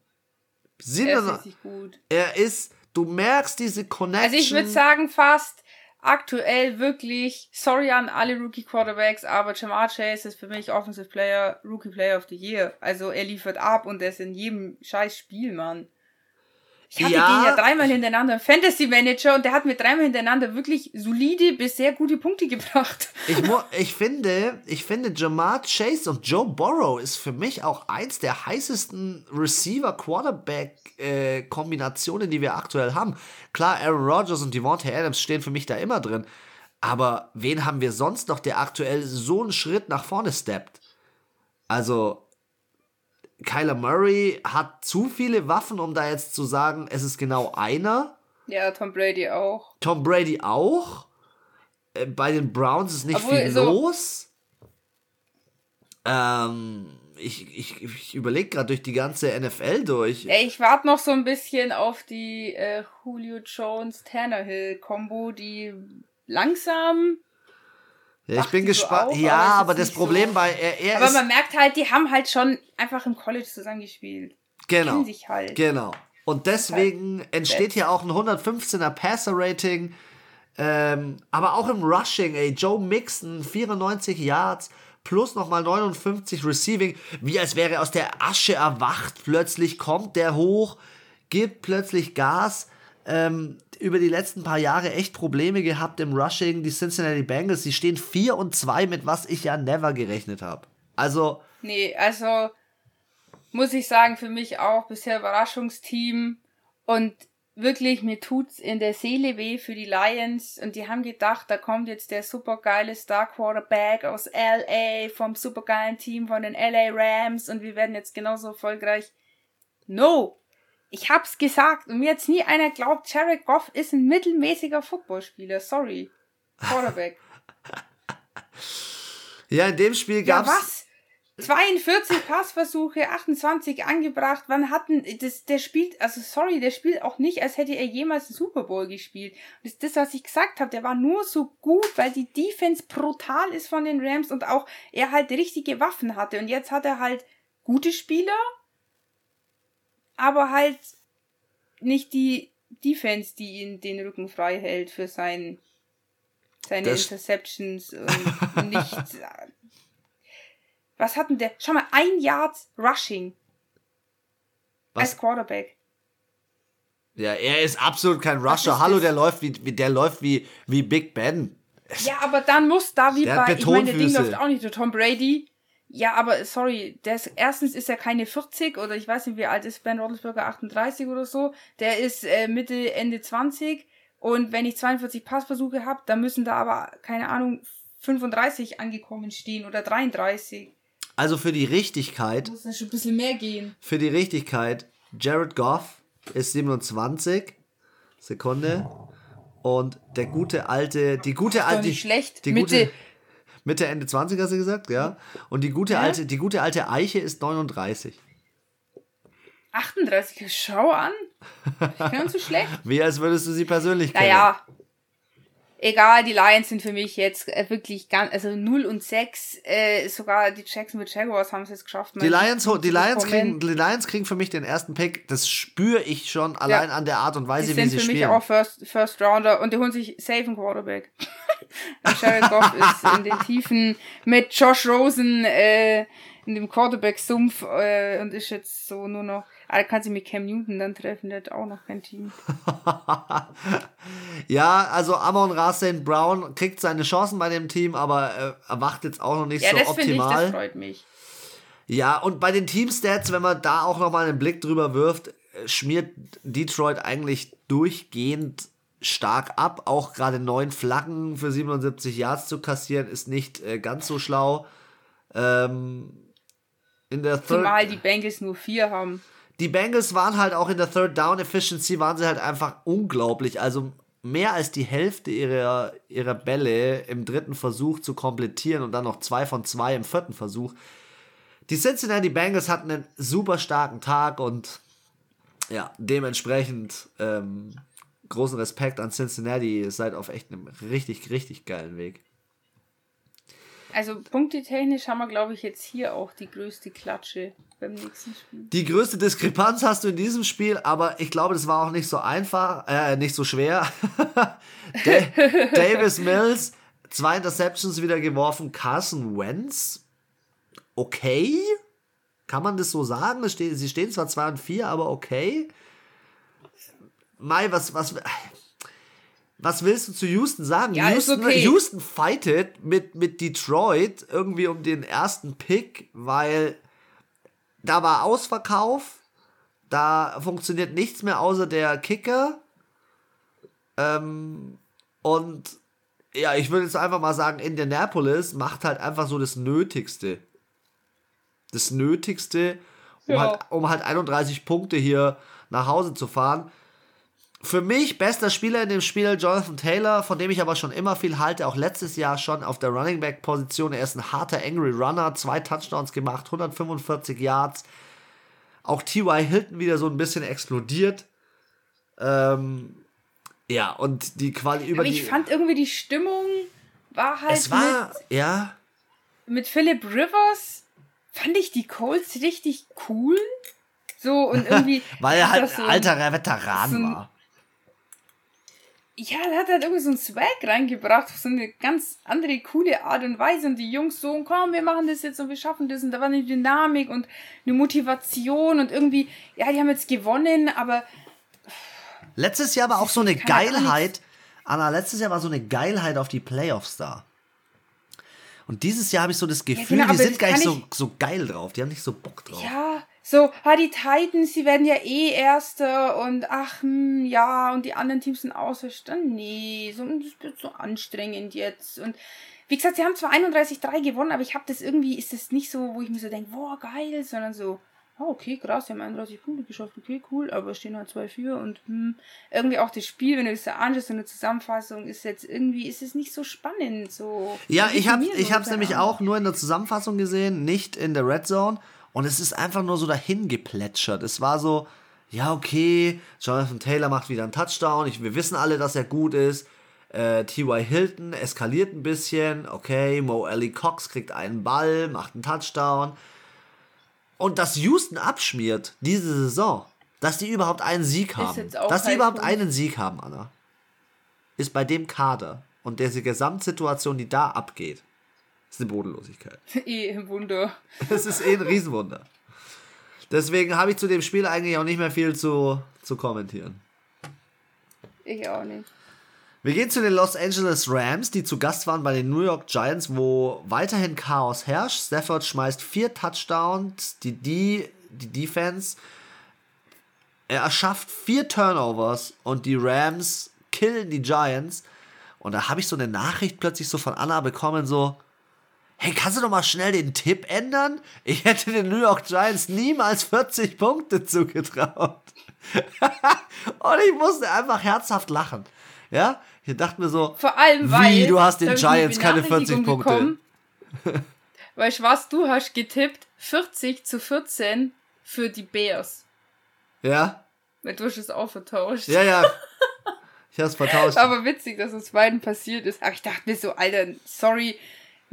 er ist gut. Er ist, du merkst diese Connection. Also ich würde sagen fast aktuell wirklich, sorry an alle Rookie Quarterbacks, aber Jamar Chase ist für mich Offensive Player, Rookie Player of the Year. Also er liefert ab und er ist in jedem scheiß Spiel, Mann. Ich hatte ja. den ja dreimal hintereinander im Fantasy Manager und der hat mir dreimal hintereinander wirklich solide bis sehr gute Punkte gebracht. Ich, ich finde, ich finde Jamar Chase und Joe Burrow ist für mich auch eins der heißesten Receiver-Quarterback-Kombinationen, die wir aktuell haben. Klar, Aaron Rodgers und Devontae Adams stehen für mich da immer drin. Aber wen haben wir sonst noch, der aktuell so einen Schritt nach vorne steppt? Also, Kyler Murray hat zu viele Waffen, um da jetzt zu sagen, es ist genau einer. Ja, Tom Brady auch. Tom Brady auch. Äh, bei den Browns ist nicht Obwohl, viel so los. Ähm, ich, ich, ich überlege gerade durch die ganze NFL durch. Ich warte noch so ein bisschen auf die äh, Julio Jones Tannehill Combo, die langsam ja, ich bin gespannt. Ja, aber, das Problem so. bei er, er Aber man merkt halt, die haben halt schon einfach im College zusammengespielt. Genau. Kennen sich halt. Genau. Und deswegen halt entsteht hier auch ein 115er Passer-Rating. Ähm, aber auch im Rushing, ey, Joe Mixon, 94 Yards, plus nochmal 59 Receiving, wie als wäre er aus der Asche erwacht. Plötzlich kommt der hoch, gibt plötzlich Gas. Ähm, über die letzten paar Jahre echt Probleme gehabt im Rushing. Die Cincinnati Bengals, die stehen 4 und 2, mit was ich ja never gerechnet habe. Also. Nee, also muss ich sagen, für mich auch bisher Überraschungsteam. Und wirklich, mir tut's in der Seele weh für die Lions. Und die haben gedacht, da kommt jetzt der supergeile Star Quarterback aus LA vom supergeilen Team von den LA Rams und wir werden jetzt genauso erfolgreich. No! Ich hab's gesagt und mir jetzt nie einer glaubt, Jared Goff ist ein mittelmäßiger Footballspieler. Sorry. Quarterback. ja, in dem Spiel gab's. Ja, was? 42 Passversuche, 28 angebracht. Wann hatten das? Der spielt, also sorry, der spielt auch nicht, als hätte er jemals einen Super Bowl gespielt. das ist das, was ich gesagt habe. Der war nur so gut, weil die Defense brutal ist von den Rams und auch er halt richtige Waffen hatte. Und jetzt hat er halt gute Spieler aber halt nicht die Defense, die ihn den Rücken frei hält für sein, seine das Interceptions und nicht. Was hat denn der? Schau mal, ein Yard Rushing. Was? Als Quarterback. Ja, er ist absolut kein Rusher. Hallo, der läuft wie, der läuft wie, wie Big Ben. Ja, aber dann muss da wie Der bei, ich meine, der Ding läuft auch nicht, der Tom Brady. Ja, aber sorry, der ist, erstens ist er keine 40 oder ich weiß nicht, wie alt ist Ben Roethlisberger, 38 oder so. Der ist äh, Mitte, Ende 20 und wenn ich 42 Passversuche habe, dann müssen da aber, keine Ahnung, 35 angekommen stehen oder 33. Also für die Richtigkeit, Muss dann schon ein bisschen mehr gehen. für die Richtigkeit, Jared Goff ist 27. Sekunde. Und der gute alte, die gute alte, nicht schlecht. die Mitte. gute, Mitte Ende 20 hast du gesagt, ja. Und die gute Ja. alte, die gute alte Eiche ist 39. 38, schau an. Nicht so schlecht. Wie als würdest du sie persönlich kennen. Naja, egal, die Lions sind für mich jetzt äh, wirklich ganz, also 0 und 6, äh, sogar die Jacksonville Jaguars haben es jetzt geschafft. Die Lions, die, Lions kriegen, die Lions kriegen für mich den ersten Pick. Das spüre ich schon allein an der Art und Die Weise, wie sind sie für mich spielen. auch First, First Rounder und die holen sich safe einen Quarterback. Jared Goff ist in den Tiefen mit Josh Rosen äh, in dem Quarterback-Sumpf äh, und ist jetzt so nur noch, ah, kann sich mit Cam Newton dann treffen, der hat auch noch kein Team. ja, also Amon Ra St. Brown kriegt seine Chancen bei dem Team, aber äh, er macht jetzt auch noch nicht Ja, so das finde ich, optimal. das freut mich. Ja, und bei den Teamstats, wenn man da auch nochmal einen Blick drüber wirft, äh, schmiert Detroit eigentlich durchgehend stark ab. Auch gerade neun Flaggen für 77 Yards zu kassieren, ist nicht äh, ganz so schlau. Ähm, in der Third, Zumal die Bengals nur vier haben. die Bengals waren halt auch in der Third Down Efficiency, waren sie halt einfach unglaublich. Also mehr als die Hälfte ihrer, ihrer Bälle im dritten Versuch zu komplettieren und dann noch zwei von zwei im vierten Versuch. Die Cincinnati Bengals hatten einen super starken Tag und ja, dementsprechend ähm, großen Respekt an Cincinnati. Ihr seid auf echt einem richtig, richtig geilen Weg. Also punktetechnisch haben wir, glaube ich, jetzt hier auch die größte Klatsche beim nächsten Spiel. Die größte Diskrepanz hast du in diesem Spiel, aber ich glaube, das war auch nicht so einfach, äh, nicht so schwer. Da- Davis Mills, zwei Interceptions wieder geworfen. Carson Wentz, okay. Kann man das so sagen? Sie stehen zwar 2 und 4, aber okay. Mai, was, was, was willst du zu Houston sagen? Ja, Houston, okay. Houston fightet mit, mit Detroit irgendwie um den ersten Pick, weil da war Ausverkauf, da funktioniert nichts mehr außer der Kicker. Ähm, und ja, ich würde jetzt einfach mal sagen, Indianapolis macht halt einfach so das Nötigste. Das Nötigste, um, Ja. halt, um halt 31 Punkte hier nach Hause zu fahren. Für mich bester Spieler in dem Spiel Jonathan Taylor, von dem ich aber schon immer viel halte, auch letztes Jahr schon auf der Running Back Position. Er ist ein harter Angry Runner, zwei Touchdowns gemacht, 145 Yards. Auch T.Y. Hilton wieder so ein bisschen explodiert. Ähm, ja, und die Quali über Aber ich die. fand irgendwie die Stimmung war halt es war, ja, mit, mit Philip Rivers, fand ich die Colts richtig cool. So und irgendwie. weil er halt das ein so alterer Veteran so ein- war. Ja, der hat halt irgendwie so einen Swag reingebracht, auf so eine ganz andere, coole Art und Weise. Und die Jungs so, komm, wir machen das jetzt und wir schaffen das. Und da war eine Dynamik und eine Motivation und irgendwie, ja, die haben jetzt gewonnen, aber Letztes Jahr war auch so eine ja Geilheit. Anna, letztes Jahr war so eine Geilheit auf die Playoffs da. Und dieses Jahr habe ich so das Gefühl, genau, die sind gar nicht so, so geil drauf. Die haben nicht so Bock drauf. ja, so, ah, die Titans, die werden ja eh Erster und ach, hm, ja, und die anderen Teams sind außerstand. Nee, so, das wird so anstrengend jetzt. Und wie gesagt, sie haben zwar 31-3 gewonnen, aber ich habe das irgendwie, ist das nicht so, wo ich mir so denke, boah, geil, sondern so, oh, okay, krass, sie haben 31 Punkte geschafft, okay, cool, aber es stehen halt 2-4 und hm, irgendwie auch das Spiel, wenn du das da anschaust, so eine Zusammenfassung, ist jetzt irgendwie, ist es nicht so spannend, so. Ja, ich habe ich so, hab's nämlich auch nur in der Zusammenfassung gesehen, nicht in der Red Zone. Und es ist einfach nur so dahin geplätschert. Es war so, ja, okay, Jonathan Taylor macht wieder einen Touchdown. Ich, wir wissen alle, dass er gut ist. Äh, T.Y. Hilton eskaliert ein bisschen. Okay, Mo Alley Cox kriegt einen Ball, macht einen Touchdown. Und dass Houston abschmiert diese Saison, dass die überhaupt einen Sieg haben, dass die überhaupt Punkt. einen Sieg haben, Anna, ist bei dem Kader und der Gesamtsituation, die da abgeht, ist eine Bodenlosigkeit. eh ein Wunder. Das ist eh ein Riesenwunder. Deswegen habe ich zu dem Spiel eigentlich auch nicht mehr viel zu, zu kommentieren. Ich auch nicht. Wir gehen zu den Los Angeles Rams, die zu Gast waren bei den New York Giants, wo weiterhin Chaos herrscht. Stafford schmeißt vier Touchdowns, die, die, die Defense. Er erschafft vier Turnovers und die Rams killen die Giants. Und da habe ich so eine Nachricht plötzlich so von Anna bekommen, so, hey, kannst du doch mal schnell den Tipp ändern? Ich hätte den New York Giants niemals 40 Punkte zugetraut. und ich musste einfach herzhaft lachen. Ja, ich dachte mir so, Vor allem, wie, weil. du hast den Giants keine 40 Benachrichtigung Punkte. bekommen. Weißt du was? Du hast getippt 40 zu 14 für die Bears. Ja, Weil Du hast es auch vertauscht. ja, ja. Ich hab's vertauscht. Aber witzig, dass es beiden passiert ist. Ach, ich dachte mir so, Alter, sorry,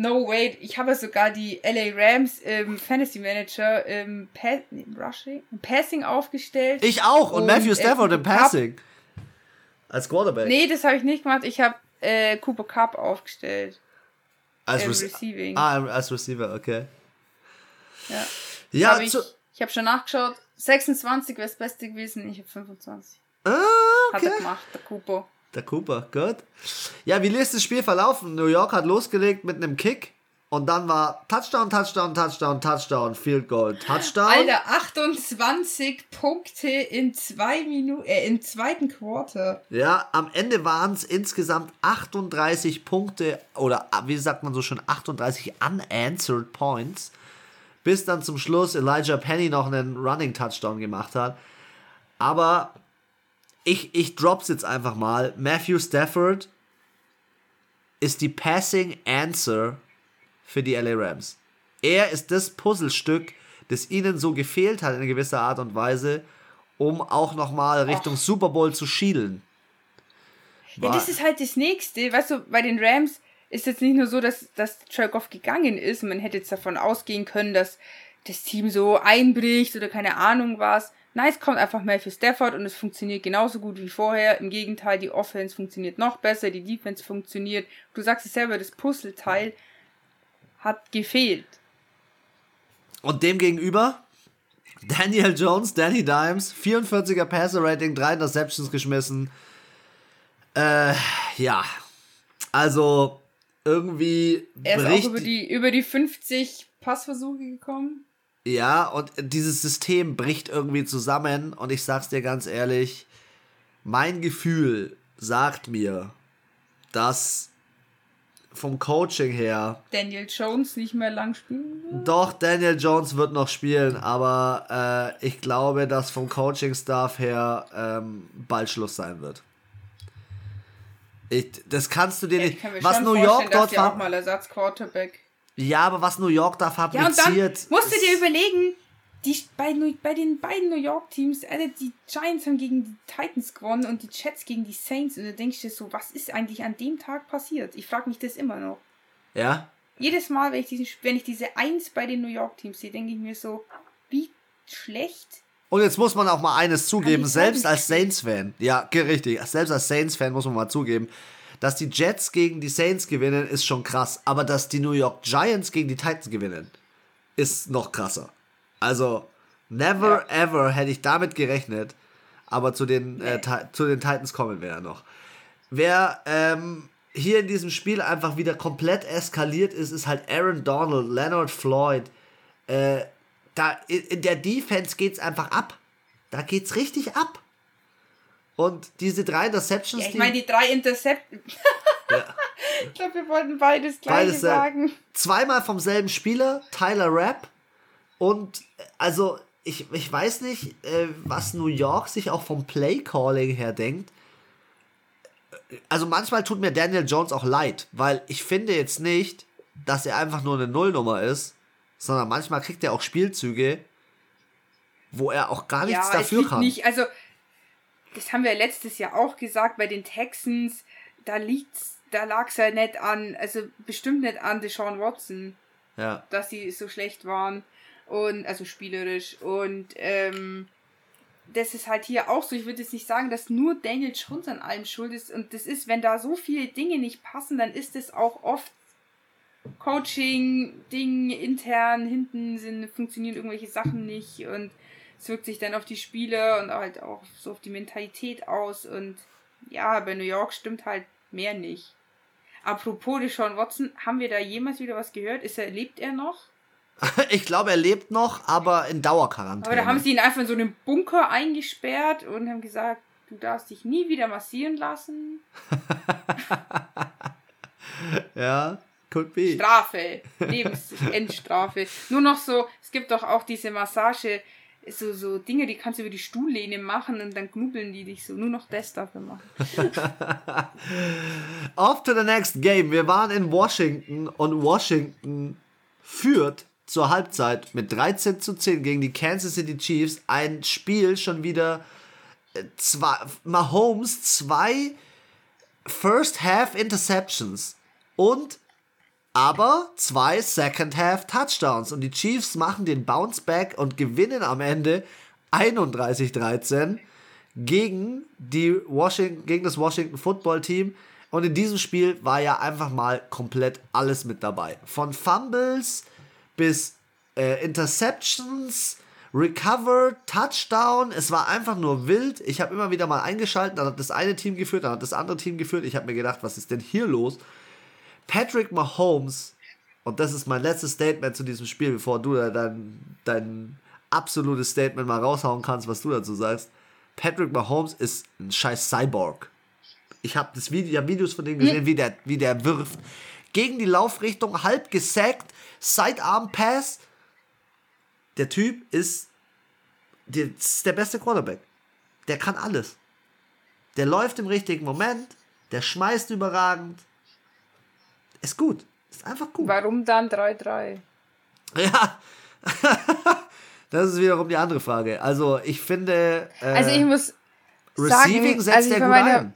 no way. Ich habe sogar die LA Rams im Fantasy Manager im, pa nee, im Rushing, im Passing aufgestellt. Ich auch und, Und, Matthew äh, Stafford im Cup- Passing. Als Quarterback. Nee, das habe ich nicht gemacht. Ich habe äh, Cooper Cup aufgestellt. als, im Rece- Receiving. Ah, als Receiver, okay. Ja. Ja, Hab ich ich habe schon nachgeschaut. 26 wäre das Beste gewesen. Ich habe 25. ah, Hat okay. er gemacht, der Cooper. Der Cooper, gut. Ja, wie ist das Spiel verlaufen? New York hat losgelegt mit einem Kick und dann war Touchdown, Touchdown, Touchdown, Touchdown, Field Goal, Touchdown. Alter, 28 Punkte in zwei Minuten, äh, im zweiten Quarter. Ja, am Ende waren es insgesamt 38 Punkte oder wie sagt man so schön, 38 unanswered Points, bis dann zum Schluss Elijah Penny noch einen Running Touchdown gemacht hat. Aber ich, ich drop's jetzt einfach mal. Matthew Stafford ist die Passing Answer für die LA Rams. Er ist das Puzzlestück, das ihnen so gefehlt hat in gewisser Art und Weise, um auch nochmal Richtung Super Bowl zu schielen. Ja, das ist halt das Nächste. Weißt du, bei den Rams ist jetzt nicht nur so, dass, dass Jared Goff gegangen ist. Man hätte jetzt davon ausgehen können, dass das Team so einbricht oder keine Ahnung was. Nein, es kommt einfach mehr für Stafford und es funktioniert genauso gut wie vorher. Im Gegenteil, die Offense funktioniert noch besser, die Defense funktioniert. Du sagst es selber, das Puzzleteil hat gefehlt. Und dem gegenüber Daniel Jones, Danny Dimes, 44er Passer Rating, 3 Interceptions geschmissen. Äh, ja. Also irgendwie Er ist auch über die, über die 50 Passversuche gekommen. Ja, und dieses System bricht irgendwie zusammen und ich sag's dir ganz ehrlich, mein Gefühl sagt mir, dass vom Coaching her Daniel Jones nicht mehr lang spielen wird. Doch, Daniel Jones wird noch spielen, aber äh, ich glaube, dass vom Coaching-Staff her ähm, bald Schluss sein wird. Ich, das kannst du dir Ich nicht. Was New York dass dort die auch mal Ersatz-Quarterback. Ja, aber was New York da Ja, und dann fabriziert. musst du dir überlegen, die, bei, bei den beiden New York-Teams, Alter, die Giants haben gegen die Titans gewonnen und die Jets gegen die Saints. Und du denkst dir so, was ist eigentlich an dem Tag passiert? Ich frage mich das immer noch. Ja? Jedes Mal, wenn ich, diesen, wenn ich diese Eins bei den New York-Teams sehe, denke ich mir so, wie schlecht. Und jetzt muss man auch mal eines zugeben, selbst als Saints-Fan, ja, richtig, selbst als Saints-Fan muss man mal zugeben, dass die Jets gegen die Saints gewinnen, ist schon krass. Aber dass die New York Giants gegen die Titans gewinnen, ist noch krasser. Also, never Ja. ever hätte ich damit gerechnet. Aber zu den, äh, Nee. Ti- zu den Titans kommen wir ja noch. Wer ähm, hier in diesem Spiel einfach wieder komplett eskaliert ist, ist halt Aaron Donald, Leonard Floyd. Äh, da in, in der Defense geht's einfach ab. Da geht's richtig ab. Und diese drei Interceptions, Ja, ich meine, die drei Intercept. ich glaube, wir wollten beides gleiche Beides, äh, sagen. zweimal vom selben Spieler, Tyler Rapp. Und äh, also, ich, ich weiß nicht, äh, was New York sich auch vom Play-Calling her denkt. Also manchmal tut mir Daniel Jones auch leid, weil ich finde jetzt nicht, dass er einfach nur eine Nullnummer ist, sondern manchmal kriegt er auch Spielzüge, wo er auch gar nichts ja, dafür kann. nicht, also das haben wir letztes Jahr auch gesagt bei den Texans, da liegt's, da lag's ja nicht an, also bestimmt nicht an Deshaun Watson, Ja. dass sie so schlecht waren und also spielerisch und ähm, das ist halt hier auch so. Ich würde jetzt nicht sagen, dass nur Daniel Jones an allem schuld ist und das ist, wenn da so viele Dinge nicht passen, dann ist es auch oft Coaching-Ding intern, hinten sind, funktionieren irgendwelche Sachen nicht und es wirkt sich dann auf die Spiele und halt auch so auf die Mentalität aus und ja, bei New York stimmt halt mehr nicht. Apropos Deshaun Watson, haben wir da jemals wieder was gehört? Ist er, lebt er noch? ich glaube, er lebt noch, aber in Dauerquarantäne. Aber da haben sie ihn einfach in so einem Bunker eingesperrt und haben gesagt, du darfst dich nie wieder massieren lassen. ja, could be. Strafe, Lebensendstrafe. Nur noch so, es gibt doch auch diese Massage, so, so Dinge, die kannst du über die Stuhllehne machen und dann knubbeln die dich so. Nur noch das dafür machen. Off to the next game. Wir waren in Washington und Washington führt zur Halbzeit mit 13 zu 10 gegen die Kansas City Chiefs. Ein Spiel schon wieder äh, zwei, Mahomes zwei First Half Interceptions und aber zwei Second Half Touchdowns und die Chiefs machen den Bounce Back und gewinnen am Ende 31-13 gegen gegen das Washington Football Team und in diesem Spiel war ja einfach mal komplett alles mit dabei. Von Fumbles bis äh, Interceptions, Recover, Touchdown. Es war einfach nur wild. Ich habe immer wieder mal eingeschaltet, dann hat das eine Team geführt, dann hat das andere Team geführt. Ich habe mir gedacht, was ist denn hier los? Patrick Mahomes, und das ist mein letztes Statement zu diesem Spiel, bevor du dein, dein absolutes Statement mal raushauen kannst, was du dazu sagst. Patrick Mahomes ist ein scheiß Cyborg. Ich habe Video, hab Videos von dem gesehen, wie der, wie der wirft. Gegen die Laufrichtung, halb gesackt, Sidearm Pass. Der Typ ist, der, ist der beste Quarterback. Der kann alles. Der läuft im richtigen Moment, der schmeißt überragend. Ist gut. Ist einfach gut. Warum dann 3-3? Ja. das ist wiederum die andere Frage. Also, ich finde. Äh, also, ich muss. Receiving sagen, setzt also er gut meine, ein.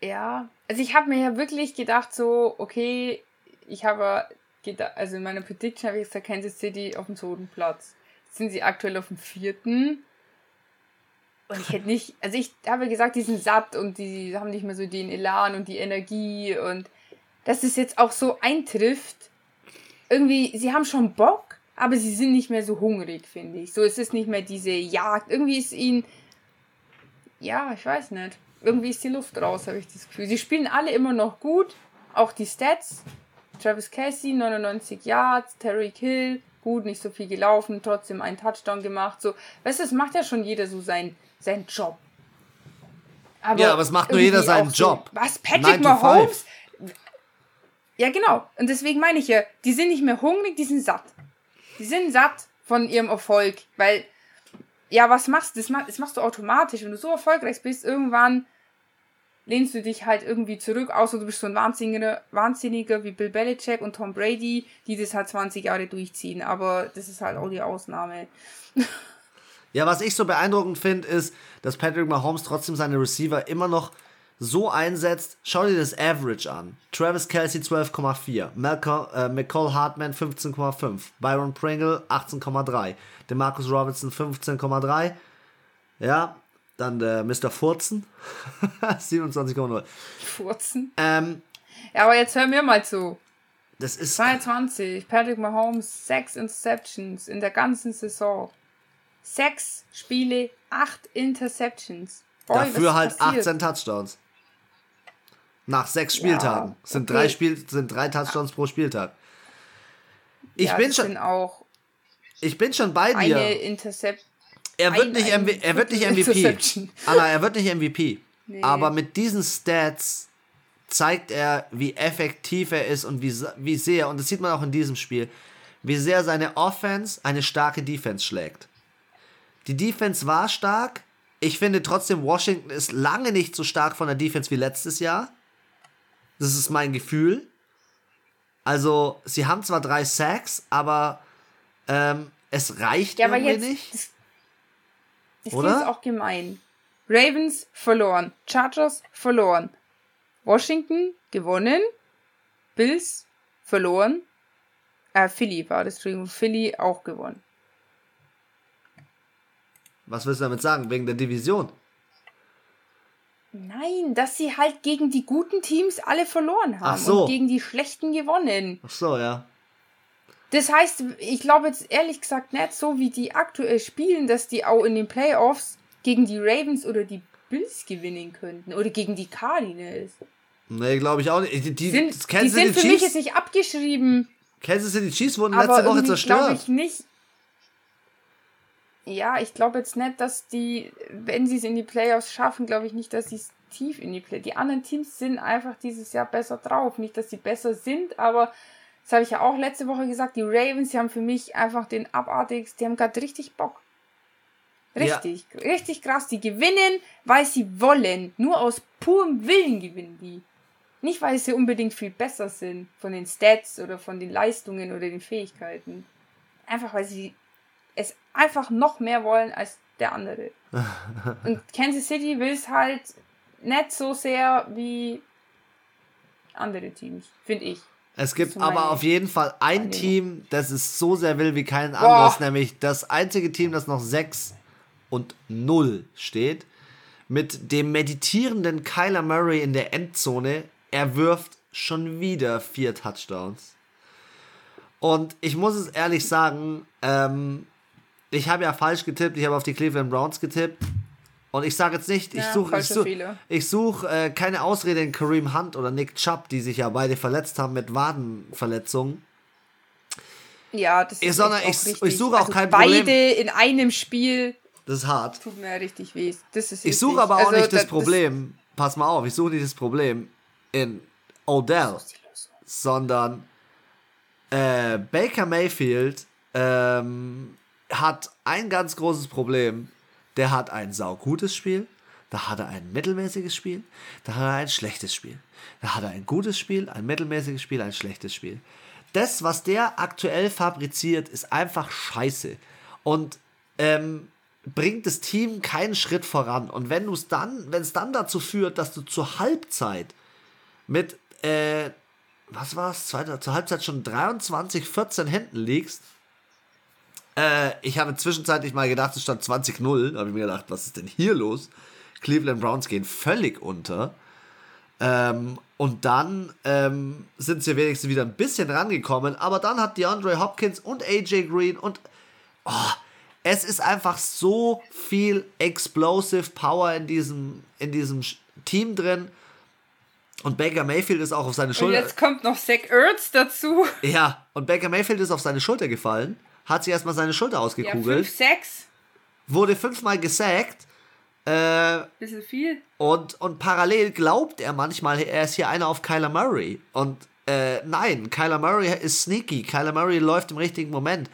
Ja, also ich habe mir ja wirklich gedacht, so, okay, ich habe gedacht, also in meiner Prediction habe ich gesagt, Kansas City auf dem zweiten Platz. Jetzt sind sie aktuell auf dem vierten. Und ich hätte nicht, also ich habe gesagt, die sind satt und die haben nicht mehr so den Elan und die Energie und dass es jetzt auch so eintrifft. Irgendwie, sie haben schon Bock, aber sie sind nicht mehr so hungrig, finde ich. So es ist nicht mehr diese Jagd. Irgendwie ist ihnen, ja, ich weiß nicht irgendwie ist die Luft raus, habe ich das Gefühl. Sie spielen alle immer noch gut, auch die Stats. Travis Casey, 99 Yards, Terry Hill, gut, nicht so viel gelaufen, trotzdem einen Touchdown gemacht. So, weißt du, das macht ja schon jeder so sein, seinen Job. Aber ja, aber es macht nur jeder seinen Job. So, was? Patrick Mahomes? Ja, genau. Und deswegen meine ich ja, die sind nicht mehr hungrig, die sind satt. Die sind satt von ihrem Erfolg, weil ja, was machst du? Das, das machst du automatisch. Wenn du so erfolgreich bist, irgendwann lehnst du dich halt irgendwie zurück, außer du bist so ein Wahnsinniger, Wahnsinniger wie Bill Belichick und Tom Brady, die das halt 20 Jahre durchziehen. Aber das ist halt auch die Ausnahme. Ja, was ich so beeindruckend finde, ist, dass Patrick Mahomes trotzdem seine Receiver immer noch so einsetzt. Schau dir das Average an. Travis Kelsey 12,4, äh, McCall Hartman 15,5, Byron Pringle 18,3, DeMarcus Robinson 15,3. Ja, dann der Mr. Furzen 27,0. Furzen? Ähm, ja, aber jetzt hör mir mal zu. Das ist 22, Patrick Mahomes, 6 Interceptions in der ganzen Saison. 6 Spiele, 8 Interceptions. Boy, Dafür halt passiert? 18 Touchdowns. Nach sechs Spieltagen. Ja, sind, drei Spiel, sind drei Touchdowns pro Spieltag. Ich ja, bin schon. Auch ich bin schon bei dir. Eine Intercept. Er wird, ein, nicht, ein, er wird nicht MVP. Anna, er wird nicht MVP. Nee. Aber mit diesen Stats zeigt er, wie effektiv er ist und wie, wie sehr, und das sieht man auch in diesem Spiel, wie sehr seine Offense eine starke Defense schlägt. Die Defense war stark. Ich finde trotzdem, Washington ist lange nicht so stark von der Defense wie letztes Jahr. Das ist mein Gefühl. Also, sie haben zwar drei Sacks, aber ähm, es reicht ja, aber jetzt, nicht. Das, das Oder? ist auch gemein. Ravens verloren, Chargers verloren, Washington gewonnen, Bills verloren, äh, Philly war das, Entschuldigung, Philly auch gewonnen. Was willst du damit sagen? Wegen der Division? Nein, dass sie halt gegen die guten Teams alle verloren haben Ach so. und gegen die schlechten gewonnen. Ach so, ja. Das heißt, ich glaube jetzt ehrlich gesagt nicht so, wie die aktuell spielen, dass die auch in den Playoffs gegen die Ravens oder die Bills gewinnen könnten oder gegen die Cardinals. Nee, glaube ich auch nicht. Die, die, sind, die sind für Chiefs, mich jetzt nicht abgeschrieben. Kansas City Chiefs wurden letzte Woche zerstört. glaube ich nicht. Ja, ich glaube jetzt nicht, dass die, wenn sie es in die Playoffs schaffen, glaube ich nicht, dass sie es tief in die Playoffs. Die anderen Teams sind einfach dieses Jahr besser drauf. Nicht, dass sie besser sind, aber das habe ich ja auch letzte Woche gesagt. Die Ravens, die haben für mich einfach den abartigsten, die haben gerade richtig Bock. Richtig, ja. richtig krass. Die gewinnen, weil sie wollen. Nur aus purem Willen gewinnen die. Nicht, weil sie unbedingt viel besser sind von den Stats oder von den Leistungen oder den Fähigkeiten. Einfach, weil sie es einfach noch mehr wollen als der andere. Und Kansas City will es halt nicht so sehr wie andere Teams, finde ich. Es gibt aber auf jeden Fall ein Team, das es so sehr will wie kein anderes, nämlich das einzige Team, das noch 6 und 0 steht. Mit dem meditierenden Kyler Murray in der Endzone er wirft schon wieder vier Touchdowns. Und ich muss es ehrlich sagen, ähm, ich habe ja falsch getippt, ich habe auf die Cleveland Browns getippt. Und ich sage jetzt nicht, ich ja, suche ich such, ich such, äh, keine Ausrede in Kareem Hunt oder Nick Chubb, die sich ja beide verletzt haben mit Wadenverletzungen. Ja, das ist Sondern ich, ich suche auch also kein beide Problem. Beide in einem Spiel. Das ist hart. Tut mir richtig weh. Das ist ich suche aber auch also, nicht das, das Problem. Pass mal auf, ich suche nicht das Problem in Odell, sondern äh, Baker Mayfield ähm, hat ein ganz großes Problem. Der hat ein saugutes Spiel, da hat er ein mittelmäßiges Spiel, da hat er ein schlechtes Spiel. Da hat er ein gutes Spiel, ein mittelmäßiges Spiel, ein schlechtes Spiel. Das, was der aktuell fabriziert, ist einfach scheiße. Und ähm, bringt das Team keinen Schritt voran. Und wenn es dann, dann dazu führt, dass du zur Halbzeit mit, äh, was war es, zur Halbzeit schon 23, 14 hinten liegst. Äh, ich habe zwischenzeitlich mal gedacht, es stand 20-0. Da habe ich mir gedacht, was ist denn hier los? Cleveland Browns gehen völlig unter. Ähm, und dann ähm, sind sie wenigstens wieder ein bisschen rangekommen. Aber dann hat DeAndre Hopkins und AJ Green und oh, es ist einfach so viel Explosive Power in diesem, in diesem Team drin. Und Baker Mayfield ist auch auf seine Schulter. Und jetzt kommt noch Zach Ertz dazu. Ja, und Baker Mayfield ist auf seine Schulter gefallen, hat sich erstmal seine Schulter ausgekugelt. Ja, fünf Sacks. Wurde fünfmal gesackt. Äh, Bisschen viel. Und, und parallel glaubt er manchmal, er ist hier einer auf Kyler Murray. Und äh, nein, Kyler Murray ist sneaky. Kyler Murray läuft im richtigen Moment.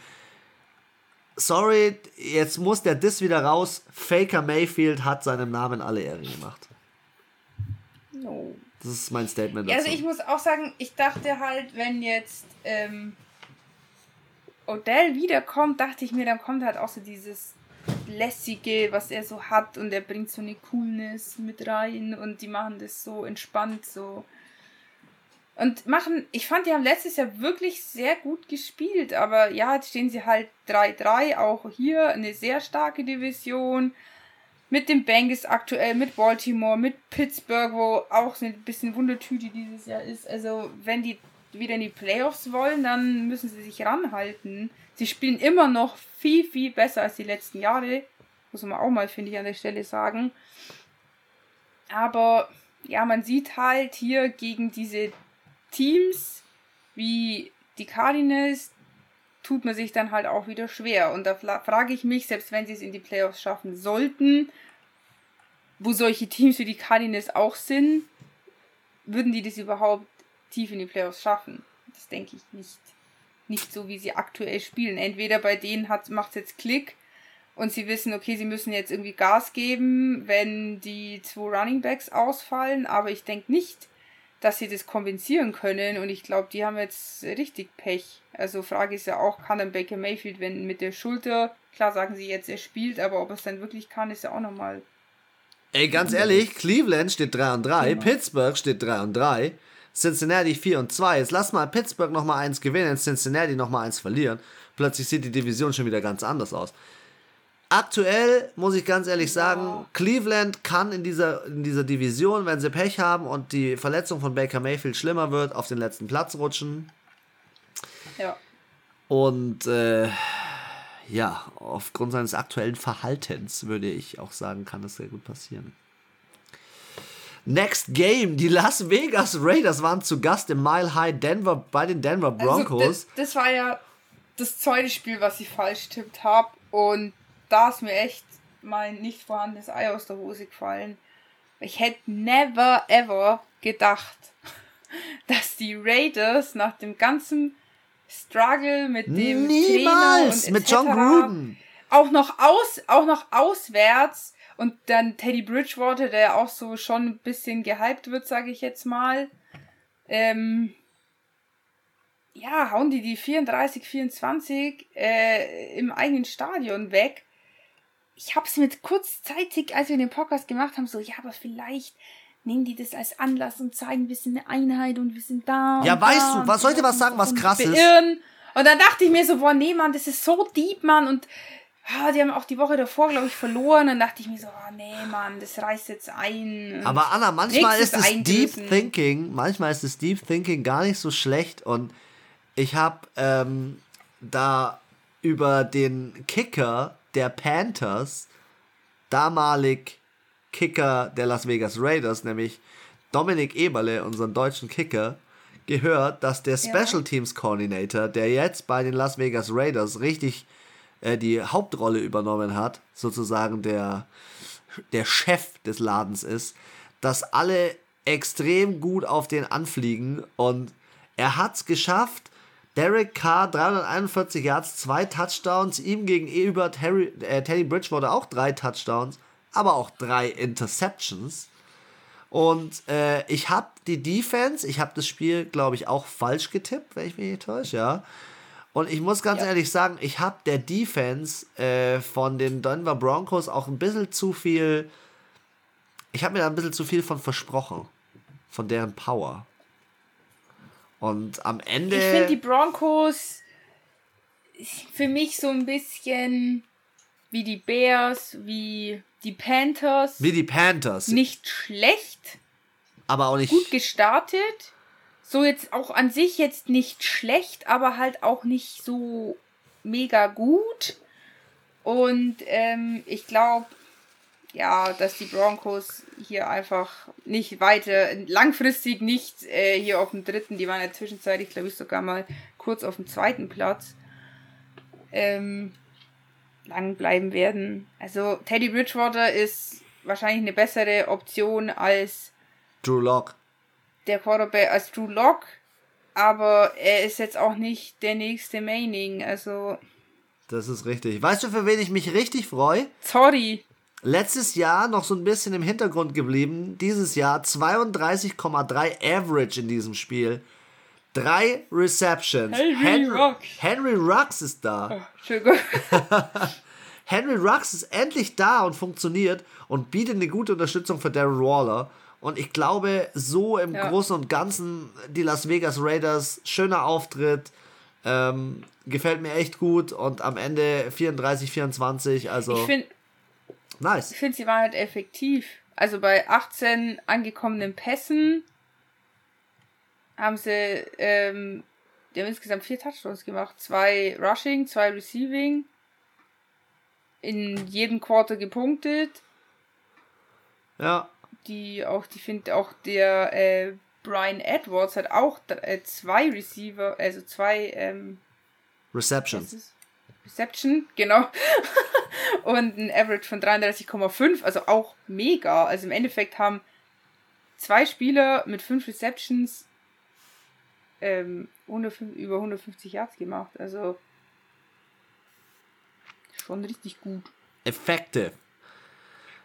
Sorry, jetzt muss der Diss wieder raus. Faker Mayfield hat seinem Namen alle Ehre gemacht. No. Das ist mein Statement dazu. Also ich muss auch sagen, ich dachte halt, wenn jetzt ähm, Odell wiederkommt, dachte ich mir, dann kommt halt auch so dieses lässige, was er so hat und er bringt so eine Coolness mit rein und die machen das so entspannt so und machen, ich fand, die haben letztes Jahr wirklich sehr gut gespielt, aber ja, jetzt stehen sie halt 3-3, auch hier eine sehr starke Division mit den Bengals aktuell, mit Baltimore, mit Pittsburgh, wo auch so ein bisschen Wundertüte dieses Jahr ist. Also, wenn die wieder in die Playoffs wollen, dann müssen sie sich ranhalten. Sie spielen immer noch viel, viel besser als die letzten Jahre. Muss man auch mal, finde ich, an der Stelle sagen. Aber ja, man sieht halt hier gegen diese Teams wie die Cardinals, tut man sich dann halt auch wieder schwer. Und da frage ich mich, selbst wenn sie es in die Playoffs schaffen sollten, wo solche Teams wie die Cardinals auch sind, würden die das überhaupt tief in die Playoffs schaffen? Das denke ich nicht. Nicht so, wie sie aktuell spielen. Entweder bei denen macht es jetzt Klick und sie wissen, okay, sie müssen jetzt irgendwie Gas geben, wenn die zwei Running Backs ausfallen, aber ich denke nicht, dass sie das kompensieren können. Und ich glaube, die haben jetzt richtig Pech. Also Frage ist ja auch, kann dann Baker Mayfield, wenn mit der Schulter, klar sagen sie jetzt, er spielt, aber ob er es dann wirklich kann, ist ja auch nochmal. Ey, ganz ehrlich, Cleveland steht 3 und 3, genau. Pittsburgh steht 3 und 3, Cincinnati 4 und 2. Jetzt lass mal Pittsburgh nochmal eins gewinnen, Cincinnati nochmal eins verlieren. Plötzlich sieht die Division schon wieder ganz anders aus. aktuell muss ich ganz ehrlich sagen, Cleveland kann in dieser, in dieser Division, wenn sie Pech haben und die Verletzung von Baker Mayfield schlimmer wird, auf den letzten Platz rutschen. Ja. Und äh, ja, aufgrund seines aktuellen Verhaltens würde ich auch sagen, kann das sehr gut passieren. Next Game, die Las Vegas Raiders waren zu Gast im Mile High Denver bei den Denver Broncos. Also das, das war ja das zweite Spiel, was ich falsch tippt habe. Und da ist mir echt mein nicht vorhandenes Ei aus der Hose gefallen. Ich hätte never ever gedacht, dass die Raiders nach dem ganzen Struggle mit dem Niemals! Trainer und mit John Gruden. Auch noch aus, auch noch auswärts und dann Teddy Bridgewater, der auch so schon ein bisschen gehypt wird, sage ich jetzt mal. Ähm, ja, hauen die die 34, 24 äh, im eigenen Stadion weg. Ich hab's mit kurzzeitig, als wir den Podcast gemacht haben, so, ja, aber vielleicht nehmen die das als Anlass und zeigen, wir sind eine Einheit und wir sind da. Ja, weißt da du, was soll ich dir was sagen, was krass ist? Und dann dachte ich mir so, boah, nee, Mann, das ist so deep, Mann. Und ah, die haben auch die Woche davor, glaube ich, verloren. Dann dachte ich mir so, oh, nee, Mann, das reißt jetzt ein. Aber Anna, manchmal ist es Deep. Thinking, manchmal ist es Deep Thinking gar nicht so schlecht und ich habe ähm, da über den Kicker der Panthers, damalig Kicker der Las Vegas Raiders, nämlich Dominik Eberle, unseren deutschen Kicker, gehört, dass der Special Teams Coordinator, der jetzt bei den Las Vegas Raiders richtig äh, die Hauptrolle übernommen hat, sozusagen der, der Chef des Ladens ist, dass alle extrem gut auf den anfliegen und er hat es geschafft, Derek Carr 341 Yards, zwei Touchdowns, ihm gegenüber Terry, äh, Teddy Bridgewater auch drei Touchdowns, aber auch drei Interceptions. Und äh, ich habe die Defense, ich habe das Spiel, glaube ich, auch falsch getippt, wenn ich mich nicht täusche, ja. Und ich muss ganz Ja. ehrlich sagen, ich habe der Defense äh, von den Denver Broncos auch ein bisschen zu viel. Ich habe mir da ein bisschen zu viel von versprochen. Von deren Power. Und am Ende. Ich finde die Broncos für mich so ein bisschen wie die Bears, wie die Panthers. wie die Panthers. Nicht schlecht, aber auch nicht. gut gestartet. So jetzt auch an sich jetzt nicht schlecht, aber halt auch nicht so mega gut. Und ähm, ich glaube, ja, dass die Broncos hier einfach nicht weiter, langfristig nicht äh, hier auf dem dritten, die waren ja zwischenzeitlich, glaube ich, sogar mal kurz auf dem zweiten Platz, ähm, lang bleiben werden. Also Teddy Bridgewater ist wahrscheinlich eine bessere Option als Drew Lock. Der Quarterback, als Drew Lock, aber er ist jetzt auch nicht der nächste Maining, also Das ist richtig. Weißt du, für wen ich mich richtig freue? sorry. Letztes Jahr noch so ein bisschen im Hintergrund geblieben. Dieses Jahr 32,3 Average in diesem Spiel. Drei Receptions. Henry Ruggs. Henry Rux ist da. Entschuldigung. Henry Rux ist endlich da und funktioniert und bietet eine gute Unterstützung für Darren Waller. Und ich glaube, so im Ja. Großen und Ganzen die Las Vegas Raiders, schöner Auftritt, ähm, gefällt mir echt gut und am Ende 34, 24, also Ich finde, nice. ich finde, sie waren halt effektiv. Also bei 18 angekommenen Pässen haben sie, ähm, die haben insgesamt vier Touchdowns gemacht. Zwei Rushing, zwei Receiving. In jedem Quarter gepunktet. Ja, Die auch, die finde auch der äh, Brian Edwards hat auch äh, zwei Receiver, also zwei ähm, Receptions. Reception, genau. Und ein Average von 33,5, also auch mega. Also im Endeffekt haben zwei Spieler mit fünf Receptions ähm, 105, über 150 Yards gemacht. Also schon richtig gut. Effective.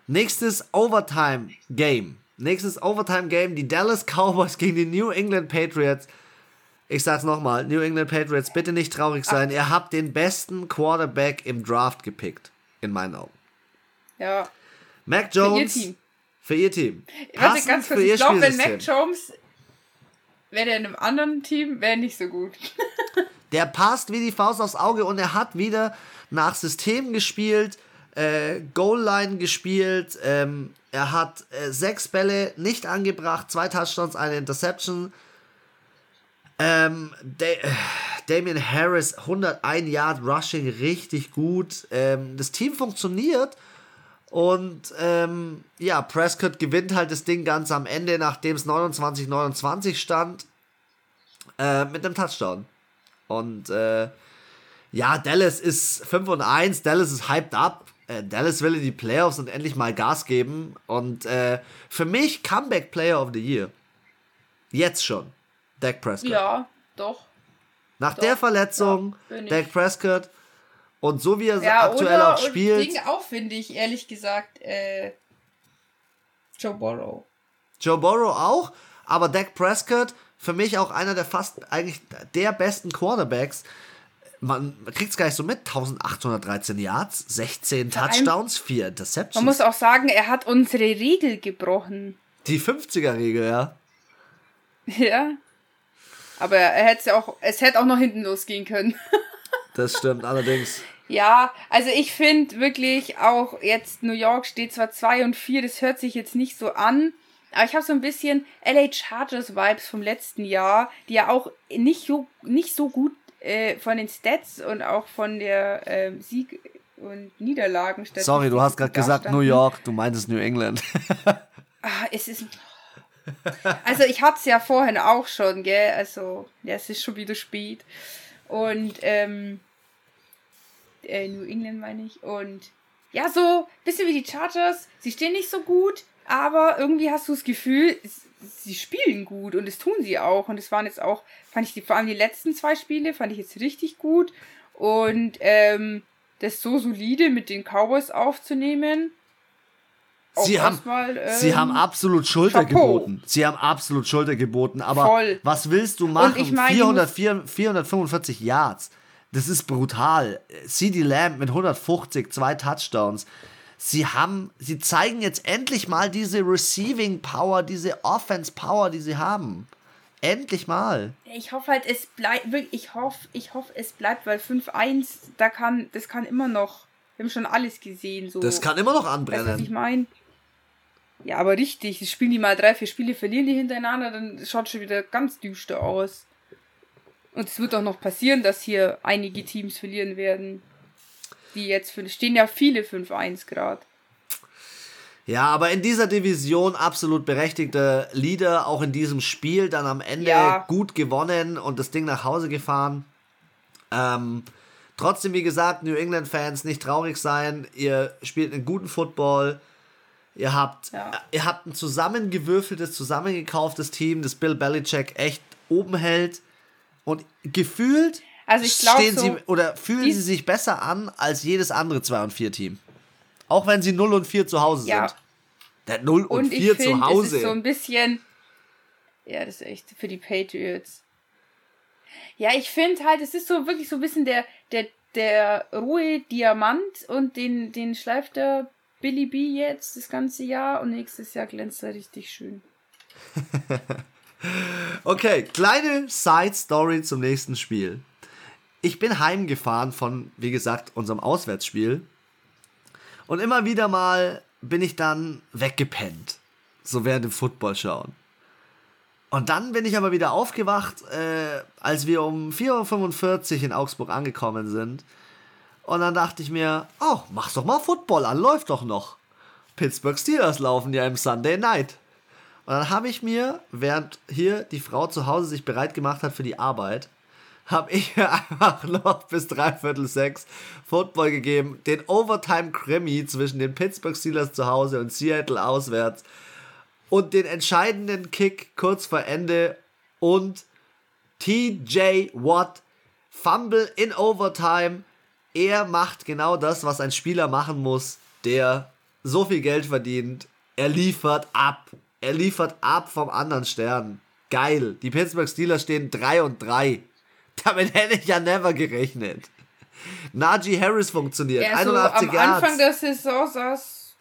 Nächstes Overtime Game. Nächstes Overtime Game. Die Dallas Cowboys gegen die New England Patriots. Ich sag's nochmal, New England Patriots, bitte nicht traurig sein. Ihr habt den besten Quarterback im Draft gepickt. In meinen Augen. Ja. Mac ihr Jones. Team. Für ihr Team. Warte, ganz kurz, für ihr ich glaube, wenn Mac. Jones wäre der in einem anderen Team, wäre nicht so gut. Der passt wie die Faust aufs Auge und er hat wieder nach System gespielt. Äh, Goal-Line gespielt. Ähm, er hat äh, sechs Bälle nicht angebracht, zwei Touchdowns, eine Interception. Ähm, da Damian Harris, 101 Yard Rushing, richtig gut. Ähm, das Team funktioniert. Und ähm, ja, Prescott gewinnt halt das Ding ganz am Ende, nachdem es 29-29 stand, äh, mit einem Touchdown. Und äh, ja, Dallas ist 5 und 1, Dallas ist hyped up. Äh, Dallas will in die Playoffs und endlich mal Gas geben. Und äh, für mich Comeback Player of the Year. Jetzt schon. Dak Prescott. Ja, doch. Nach doch, der Verletzung, ja, Dak Prescott. Und so wie er ja, aktuell oder, auch spielt. Ding auch, finde ich, ehrlich gesagt, äh, Joe Burrow. Joe Burrow auch, aber Dak Prescott für mich auch einer der fast eigentlich der besten Quarterbacks. Man kriegt es gar nicht so mit. 1813 Yards, 16 Touchdowns, 4 Interceptions. Man muss auch sagen, er hat unsere Regel gebrochen. Die 50er-Regel, ja. Ja. Aber er hätte auch, es hätte auch noch hinten losgehen können. das stimmt allerdings. Ja, also ich finde wirklich auch jetzt New York steht zwar 2 und 4, das hört sich jetzt nicht so an, aber ich habe so ein bisschen LA Chargers Vibes vom letzten Jahr, die ja auch nicht so, nicht so gut äh, von den Stats und auch von der äh, Sieg- und Niederlagen Sorry, du hast gerade gesagt New York, du meintest New England. ah, es ist. Also ich hatte es ja vorhin auch schon, gell? Also, ja, es ist schon wieder spät. Und ähm, äh, New England meine ich. Und ja, so ein bisschen wie die Chargers. Sie stehen nicht so gut, aber irgendwie hast du das Gefühl, sie spielen gut und das tun sie auch. Und es waren jetzt auch, fand ich die, vor allem die letzten zwei Spiele, fand ich jetzt richtig gut. Und ähm, das so solide mit den Cowboys aufzunehmen. Sie haben, mal, ähm, sie haben absolut Schulter Chapeau. geboten. Sie haben absolut Schulter geboten. Aber Voll. was willst du machen? Ich mein, 400, 445 Yards. Das ist brutal. CD Lamb mit 150, zwei Touchdowns sie haben, sie zeigen jetzt endlich mal diese Receiving Power, diese Offense Power, die sie haben. Endlich mal. Ich hoffe halt, es bleibt, ich hoffe, ich hoffe, es bleibt, weil 5-1, da kann, das kann immer noch, wir haben schon alles gesehen, so. Das kann immer noch anbrennen. Weißt was ich meine? Ja, aber richtig, spielen die mal drei, vier Spiele, verlieren die hintereinander, dann schaut schon wieder ganz düster aus. Und es wird auch noch passieren, dass hier einige Teams verlieren werden die jetzt für, stehen ja viele 5-1 Grad. Ja, aber in dieser Division absolut berechtigte Leader, auch in diesem Spiel dann am Ende ja. gut gewonnen und das Ding nach Hause gefahren. Ähm, trotzdem, wie gesagt, New England-Fans nicht traurig sein. Ihr spielt einen guten Football. Ihr habt, ja. ihr habt ein zusammengewürfeltes, zusammengekauftes Team, das Bill Belichick echt oben hält. Und gefühlt also ich glaube so, sie oder fühlen sie sich besser an als jedes andere 2 und 4 Team. Auch wenn sie 0 und 4 zu Hause ja. sind. Der 0 und, und 4 zu Hause. Es ist so ein bisschen Ja, das ist echt für die Patriots. Ja, ich finde halt, es ist so wirklich so ein bisschen der der der rohe Diamant und den den schleift der Billy B jetzt das ganze Jahr und nächstes Jahr glänzt er richtig schön. okay, kleine Side Story zum nächsten Spiel ich bin heimgefahren von, wie gesagt, unserem Auswärtsspiel. Und immer wieder mal bin ich dann weggepennt. So während dem Football schauen. Und dann bin ich aber wieder aufgewacht, äh, als wir um 4.45 Uhr in Augsburg angekommen sind. Und dann dachte ich mir, oh, mach doch mal Football an, läuft doch noch. Pittsburgh Steelers laufen ja im Sunday Night. Und dann habe ich mir, während hier die Frau zu Hause sich bereit gemacht hat für die Arbeit, habe ich mir einfach noch bis dreiviertel sechs Football gegeben. Den Overtime-Krimi zwischen den Pittsburgh Steelers zu Hause und Seattle auswärts. Und den entscheidenden Kick kurz vor Ende. Und TJ Watt, Fumble in Overtime. Er macht genau das, was ein Spieler machen muss, der so viel Geld verdient. Er liefert ab. Er liefert ab vom anderen Stern. Geil. Die Pittsburgh Steelers stehen 3 und 3. Damit hätte ich ja never gerechnet. Najee Harris funktioniert. Ja, 81 so am Anfang der Saison sah es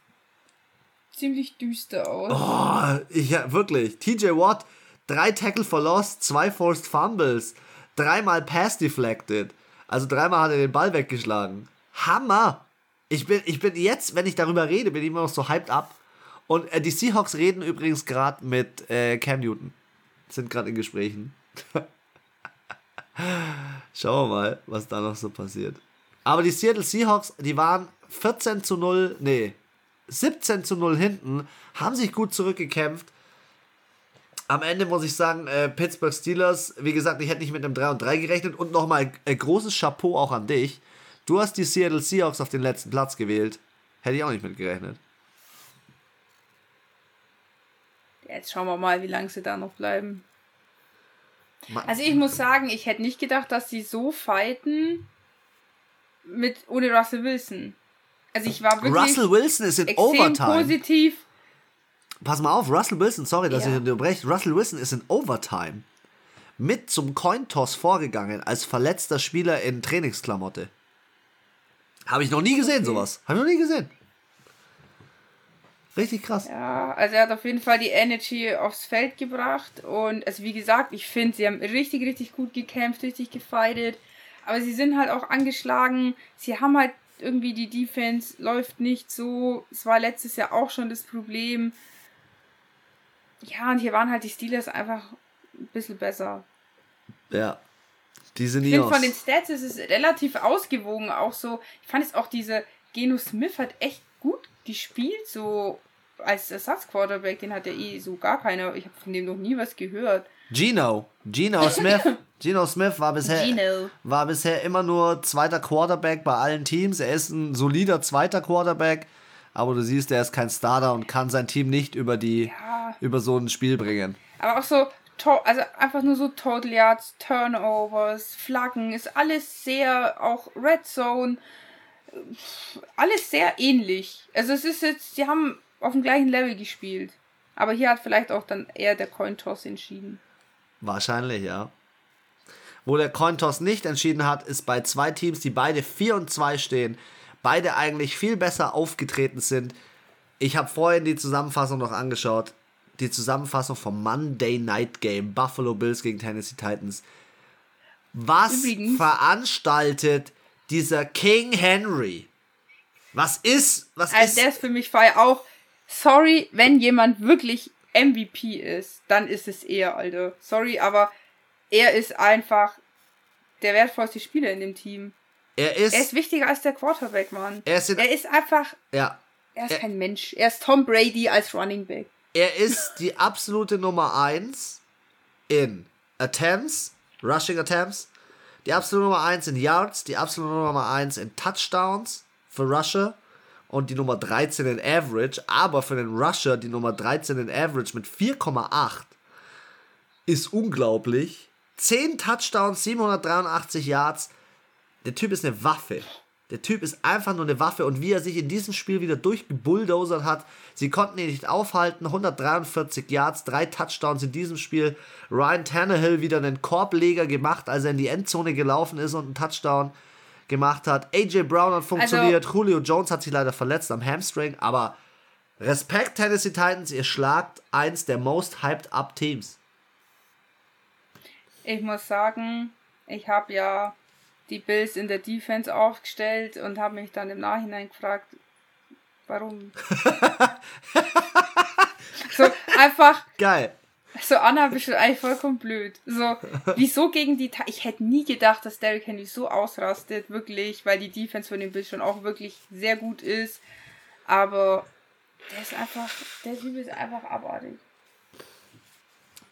ziemlich düster aus. Oh, ich, ja, wirklich. TJ Watt, drei Tackle for Loss, zwei Forced Fumbles, dreimal Pass deflected. Also dreimal hat er den Ball weggeschlagen. Hammer! Ich bin, ich bin jetzt, wenn ich darüber rede, bin ich immer noch so hyped up. Und äh, die Seahawks reden übrigens gerade mit äh, Cam Newton. Sind gerade in Gesprächen. Schauen wir mal, was da noch so passiert. Aber die Seattle Seahawks, die waren 14 zu 0, nee, 17 zu 0 hinten, haben sich gut zurückgekämpft. Am Ende muss ich sagen, äh, Pittsburgh Steelers, wie gesagt, ich hätte nicht mit einem 3 und 3 gerechnet und nochmal äh, großes Chapeau auch an dich. Du hast die Seattle Seahawks auf den letzten Platz gewählt. Hätte ich auch nicht mit gerechnet. Jetzt schauen wir mal, wie lange sie da noch bleiben. Also ich muss sagen, ich hätte nicht gedacht, dass sie so fighten mit ohne Russell Wilson. Also ich war wirklich Russell Wilson ist in Overtime. positiv. Pass mal auf, Russell Wilson, sorry, dass Ja. ich unterbreche. Russell Wilson ist in Overtime mit zum Cointoss vorgegangen als verletzter Spieler in Trainingsklamotte. Habe ich noch nie gesehen, sowas. Habe ich noch nie gesehen. Richtig krass. Ja, also er hat auf jeden Fall die Energy aufs Feld gebracht und also wie gesagt, ich finde, sie haben richtig, richtig gut gekämpft, richtig gefightet, aber sie sind halt auch angeschlagen. Sie haben halt irgendwie die Defense läuft nicht so. Es war letztes Jahr auch schon das Problem. Ja, und hier waren halt die Steelers einfach ein bisschen besser. Ja. Diese Ich finde, von den Stats ist es relativ ausgewogen. Auch so, ich fand es auch diese Geno Smith hat echt gut gespielt, so als Ersatzquarterback. Den hat ja eh so gar keiner. Ich habe von dem noch nie was gehört. Gino. Gino Smith. Gino Smith war bisher, Geno. war bisher immer nur zweiter Quarterback bei allen Teams. Er ist ein solider zweiter Quarterback, aber du siehst, er ist kein Starter und kann sein Team nicht über die Ja. über so ein Spiel bringen. Aber auch so, also einfach nur so Total Yards, Turnovers, Flaggen, ist alles sehr, auch Red Zone, alles sehr ähnlich. Also es ist jetzt, sie haben auf dem gleichen Level gespielt. Aber hier hat vielleicht auch dann eher der Cointoss entschieden. Wahrscheinlich, ja. Wo der Cointoss nicht entschieden hat, ist bei zwei Teams, die beide 4 und 2 stehen, beide eigentlich viel besser aufgetreten sind. Ich habe vorhin die Zusammenfassung noch angeschaut. Die Zusammenfassung vom Monday Night Game Buffalo Bills gegen Tennessee Titans. Was Übrigens- veranstaltet dieser King Henry? Was ist, was Also ist, der ist für mich Fall auch, sorry, wenn jemand wirklich MVP ist, dann ist es er, Alter. Sorry, aber er ist einfach der wertvollste Spieler in dem Team. er ist, Er ist wichtiger als der Quarterback, Mann. Er ist in- er ist einfach, ja, er ist Er- kein Mensch. Er ist Tom Brady als Running Back. Er ist die absolute Nummer 1 in Attempts, Rushing Attempts, die absolute Nummer 1 in Yards, die absolute Nummer 1 in Touchdowns für Rusher und die Nummer 13 in Average, aber für den Rusher die Nummer 13 in Average mit 4,8 ist unglaublich. 10 Touchdowns, 783 Yards. Der Typ ist eine Waffe. Der Typ ist einfach nur eine Waffe und wie er sich in diesem Spiel wieder durchgebulldozert hat. Sie konnten ihn nicht aufhalten. 143 Yards, drei Touchdowns in diesem Spiel. Ryan Tannehill wieder einen Korbleger gemacht, als er in die Endzone gelaufen ist und einen Touchdown gemacht hat. AJ Brown hat funktioniert. Julio Jones hat sich leider verletzt am Hamstring, aber Respekt Tennessee Titans, ihr schlagt eins der most hyped up Teams. Ich muss sagen, ich habe ja die Bills in der Defense aufgestellt und habe mich dann im Nachhinein gefragt, warum. so einfach, Geil. So Anna bist du eigentlich vollkommen blöd. So, wieso gegen die Ta Ich hätte nie gedacht, dass Derrick Henry so ausrastet, wirklich, weil die Defense von den Bills schon auch wirklich sehr gut ist. Aber der ist einfach, der Typ ist einfach abartig.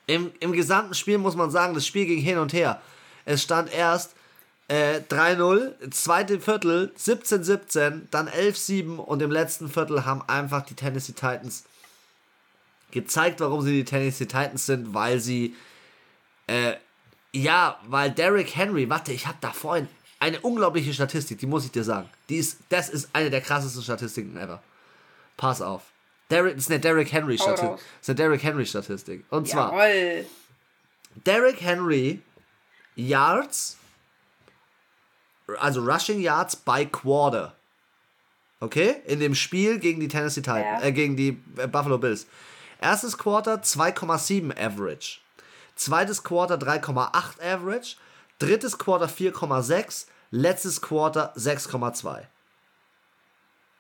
Im, Im gesamten Spiel muss man sagen, das Spiel ging hin und her. Es stand erst äh, 3-0, zweite Viertel 17-17, dann 11-7 und im letzten Viertel haben einfach die Tennessee Titans gezeigt, warum sie die Tennessee Titans sind, weil sie äh, ja, weil Derrick Henry, warte, ich habe da vorhin eine unglaubliche Statistik, die muss ich dir sagen. Die ist, das ist eine der krassesten Statistiken ever. Pass auf. Derrick, das ist eine Derrick Henry Statistik. Das ist eine Derrick Henry Statistik. Und zwar Jawoll. Derrick Henry Yards, also Rushing Yards by Quarter. Okay? In dem Spiel gegen die Tennessee Titans, Ja. äh, gegen die äh, Buffalo Bills. Erstes Quarter 2,7 Average. Zweites Quarter 3,8 Average. Drittes Quarter 4,6. Letztes Quarter 6,2.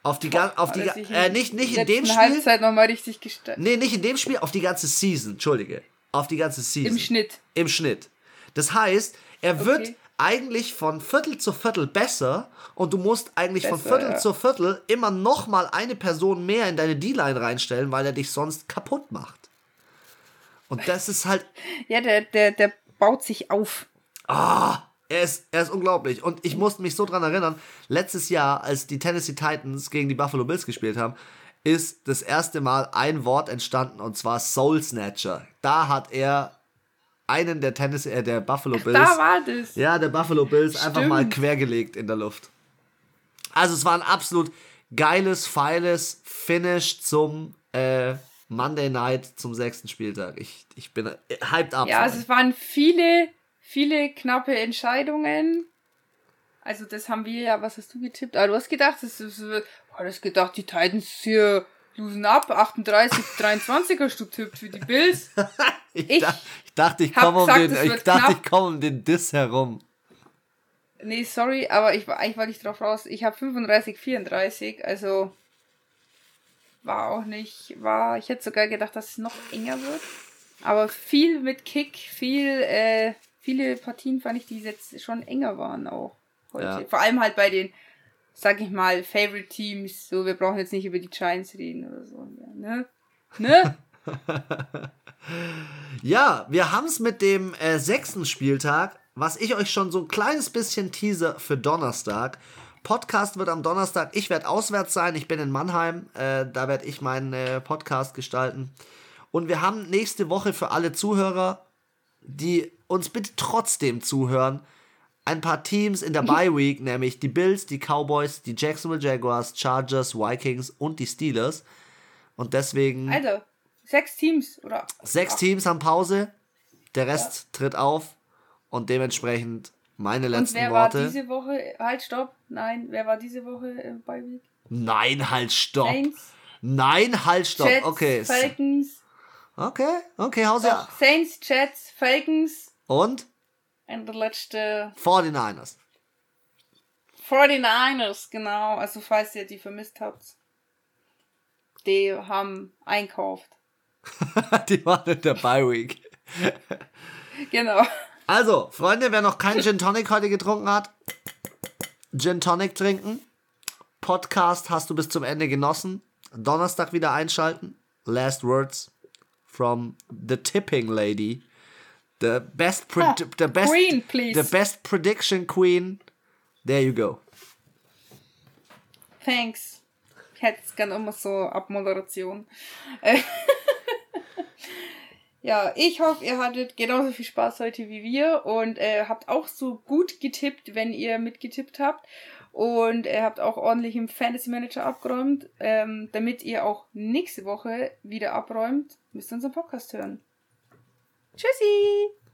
Auf die, Boah, auf die, äh, nicht, nicht in dem Spiel. Halbzeit nochmal richtig gestellt. Nee, nicht in dem Spiel, auf die ganze Season, entschuldige. Auf die ganze Season. Im Schnitt. Im Schnitt. Das heißt, er wird okay. Eigentlich von Viertel zu Viertel besser und du musst eigentlich besser, von Viertel ja. zu Viertel immer nochmal eine Person mehr in deine D-Line reinstellen, weil er dich sonst kaputt macht. Und das ist halt. Ja, der, der, der baut sich auf. Ah, er ist, er ist unglaublich. Und ich musste mich so dran erinnern, letztes Jahr, als die Tennessee Titans gegen die Buffalo Bills gespielt haben, ist das erste Mal ein Wort entstanden und zwar Soul Snatcher. Da hat er einen der Tennessee, äh, der Buffalo Bills. Da war das. Ja, der Buffalo Bills Stimmt. einfach mal quergelegt in der Luft. Also es war ein absolut geiles, feiles Finish zum äh, Monday Night zum sechsten Spieltag. Ich, ich bin hyped up. Ja, also es waren viele viele knappe Entscheidungen. Also das haben wir ja, was hast du getippt? Ah, du hast gedacht, das ist, oh, du hast gedacht, die Titans hier losen ab, 38, 23 hast du tippt für die Bills. ich, ich, dachte, ich komme um, den, ich dachte, ich komm um den Diss herum. Nee, sorry, aber ich war eigentlich war nicht drauf raus. Ich habe 35, 34, also war auch nicht, war, ich hätte sogar gedacht, dass es noch enger wird. Aber viel mit Kick, viel äh, viele Partien fand ich, die jetzt schon enger waren auch heute. Ja. Vor allem halt bei den, sag ich mal, Favorite Teams. So, wir brauchen jetzt nicht über die Giants reden oder so. Ne? Ne? ja, wir haben es mit dem äh, sechsten Spieltag, was ich euch schon so ein kleines bisschen teaser für Donnerstag. Podcast wird am Donnerstag. Ich werde auswärts sein. Ich bin in Mannheim. Äh, da werde ich meinen äh, Podcast gestalten. Und wir haben nächste Woche für alle Zuhörer, die uns bitte trotzdem zuhören. Ein paar Teams in der Bye Week, nämlich die Bills, die Cowboys, die Jacksonville Jaguars, Chargers, Vikings und die Steelers. Und deswegen. Also, sechs Teams, oder? Sechs Ach. Teams haben Pause. Der Rest ja. tritt auf. Und dementsprechend meine letzten und wer Worte. Wer war diese Woche? Halt, stopp. Nein, wer war diese Woche im Bye Week? Nein, halt, stopp. Saints, Nein, halt, stopp. Jets, okay. Falcons. Okay, okay, Hause. Saints, Jets, Falcons. Und? Und der letzte. 49ers. 49ers, genau. Also, falls ihr die vermisst habt. Die haben einkauft. die waren in der Bye Week. genau. Also, Freunde, wer noch keinen Gin Tonic heute getrunken hat, Gin Tonic trinken. Podcast hast du bis zum Ende genossen. Donnerstag wieder einschalten. Last Words from the Tipping Lady. The best, ah, the best, queen, please. the best prediction queen. There you go. Thanks. Ich hätte es gerne immer so Abmoderation. ja, ich hoffe, ihr hattet genauso viel Spaß heute wie wir und äh, habt auch so gut getippt, wenn ihr mitgetippt habt. Und ihr habt auch ordentlich im Fantasy Manager abgeräumt. Ähm, damit ihr auch nächste Woche wieder abräumt, müsst ihr unseren Podcast hören. Tschüssi!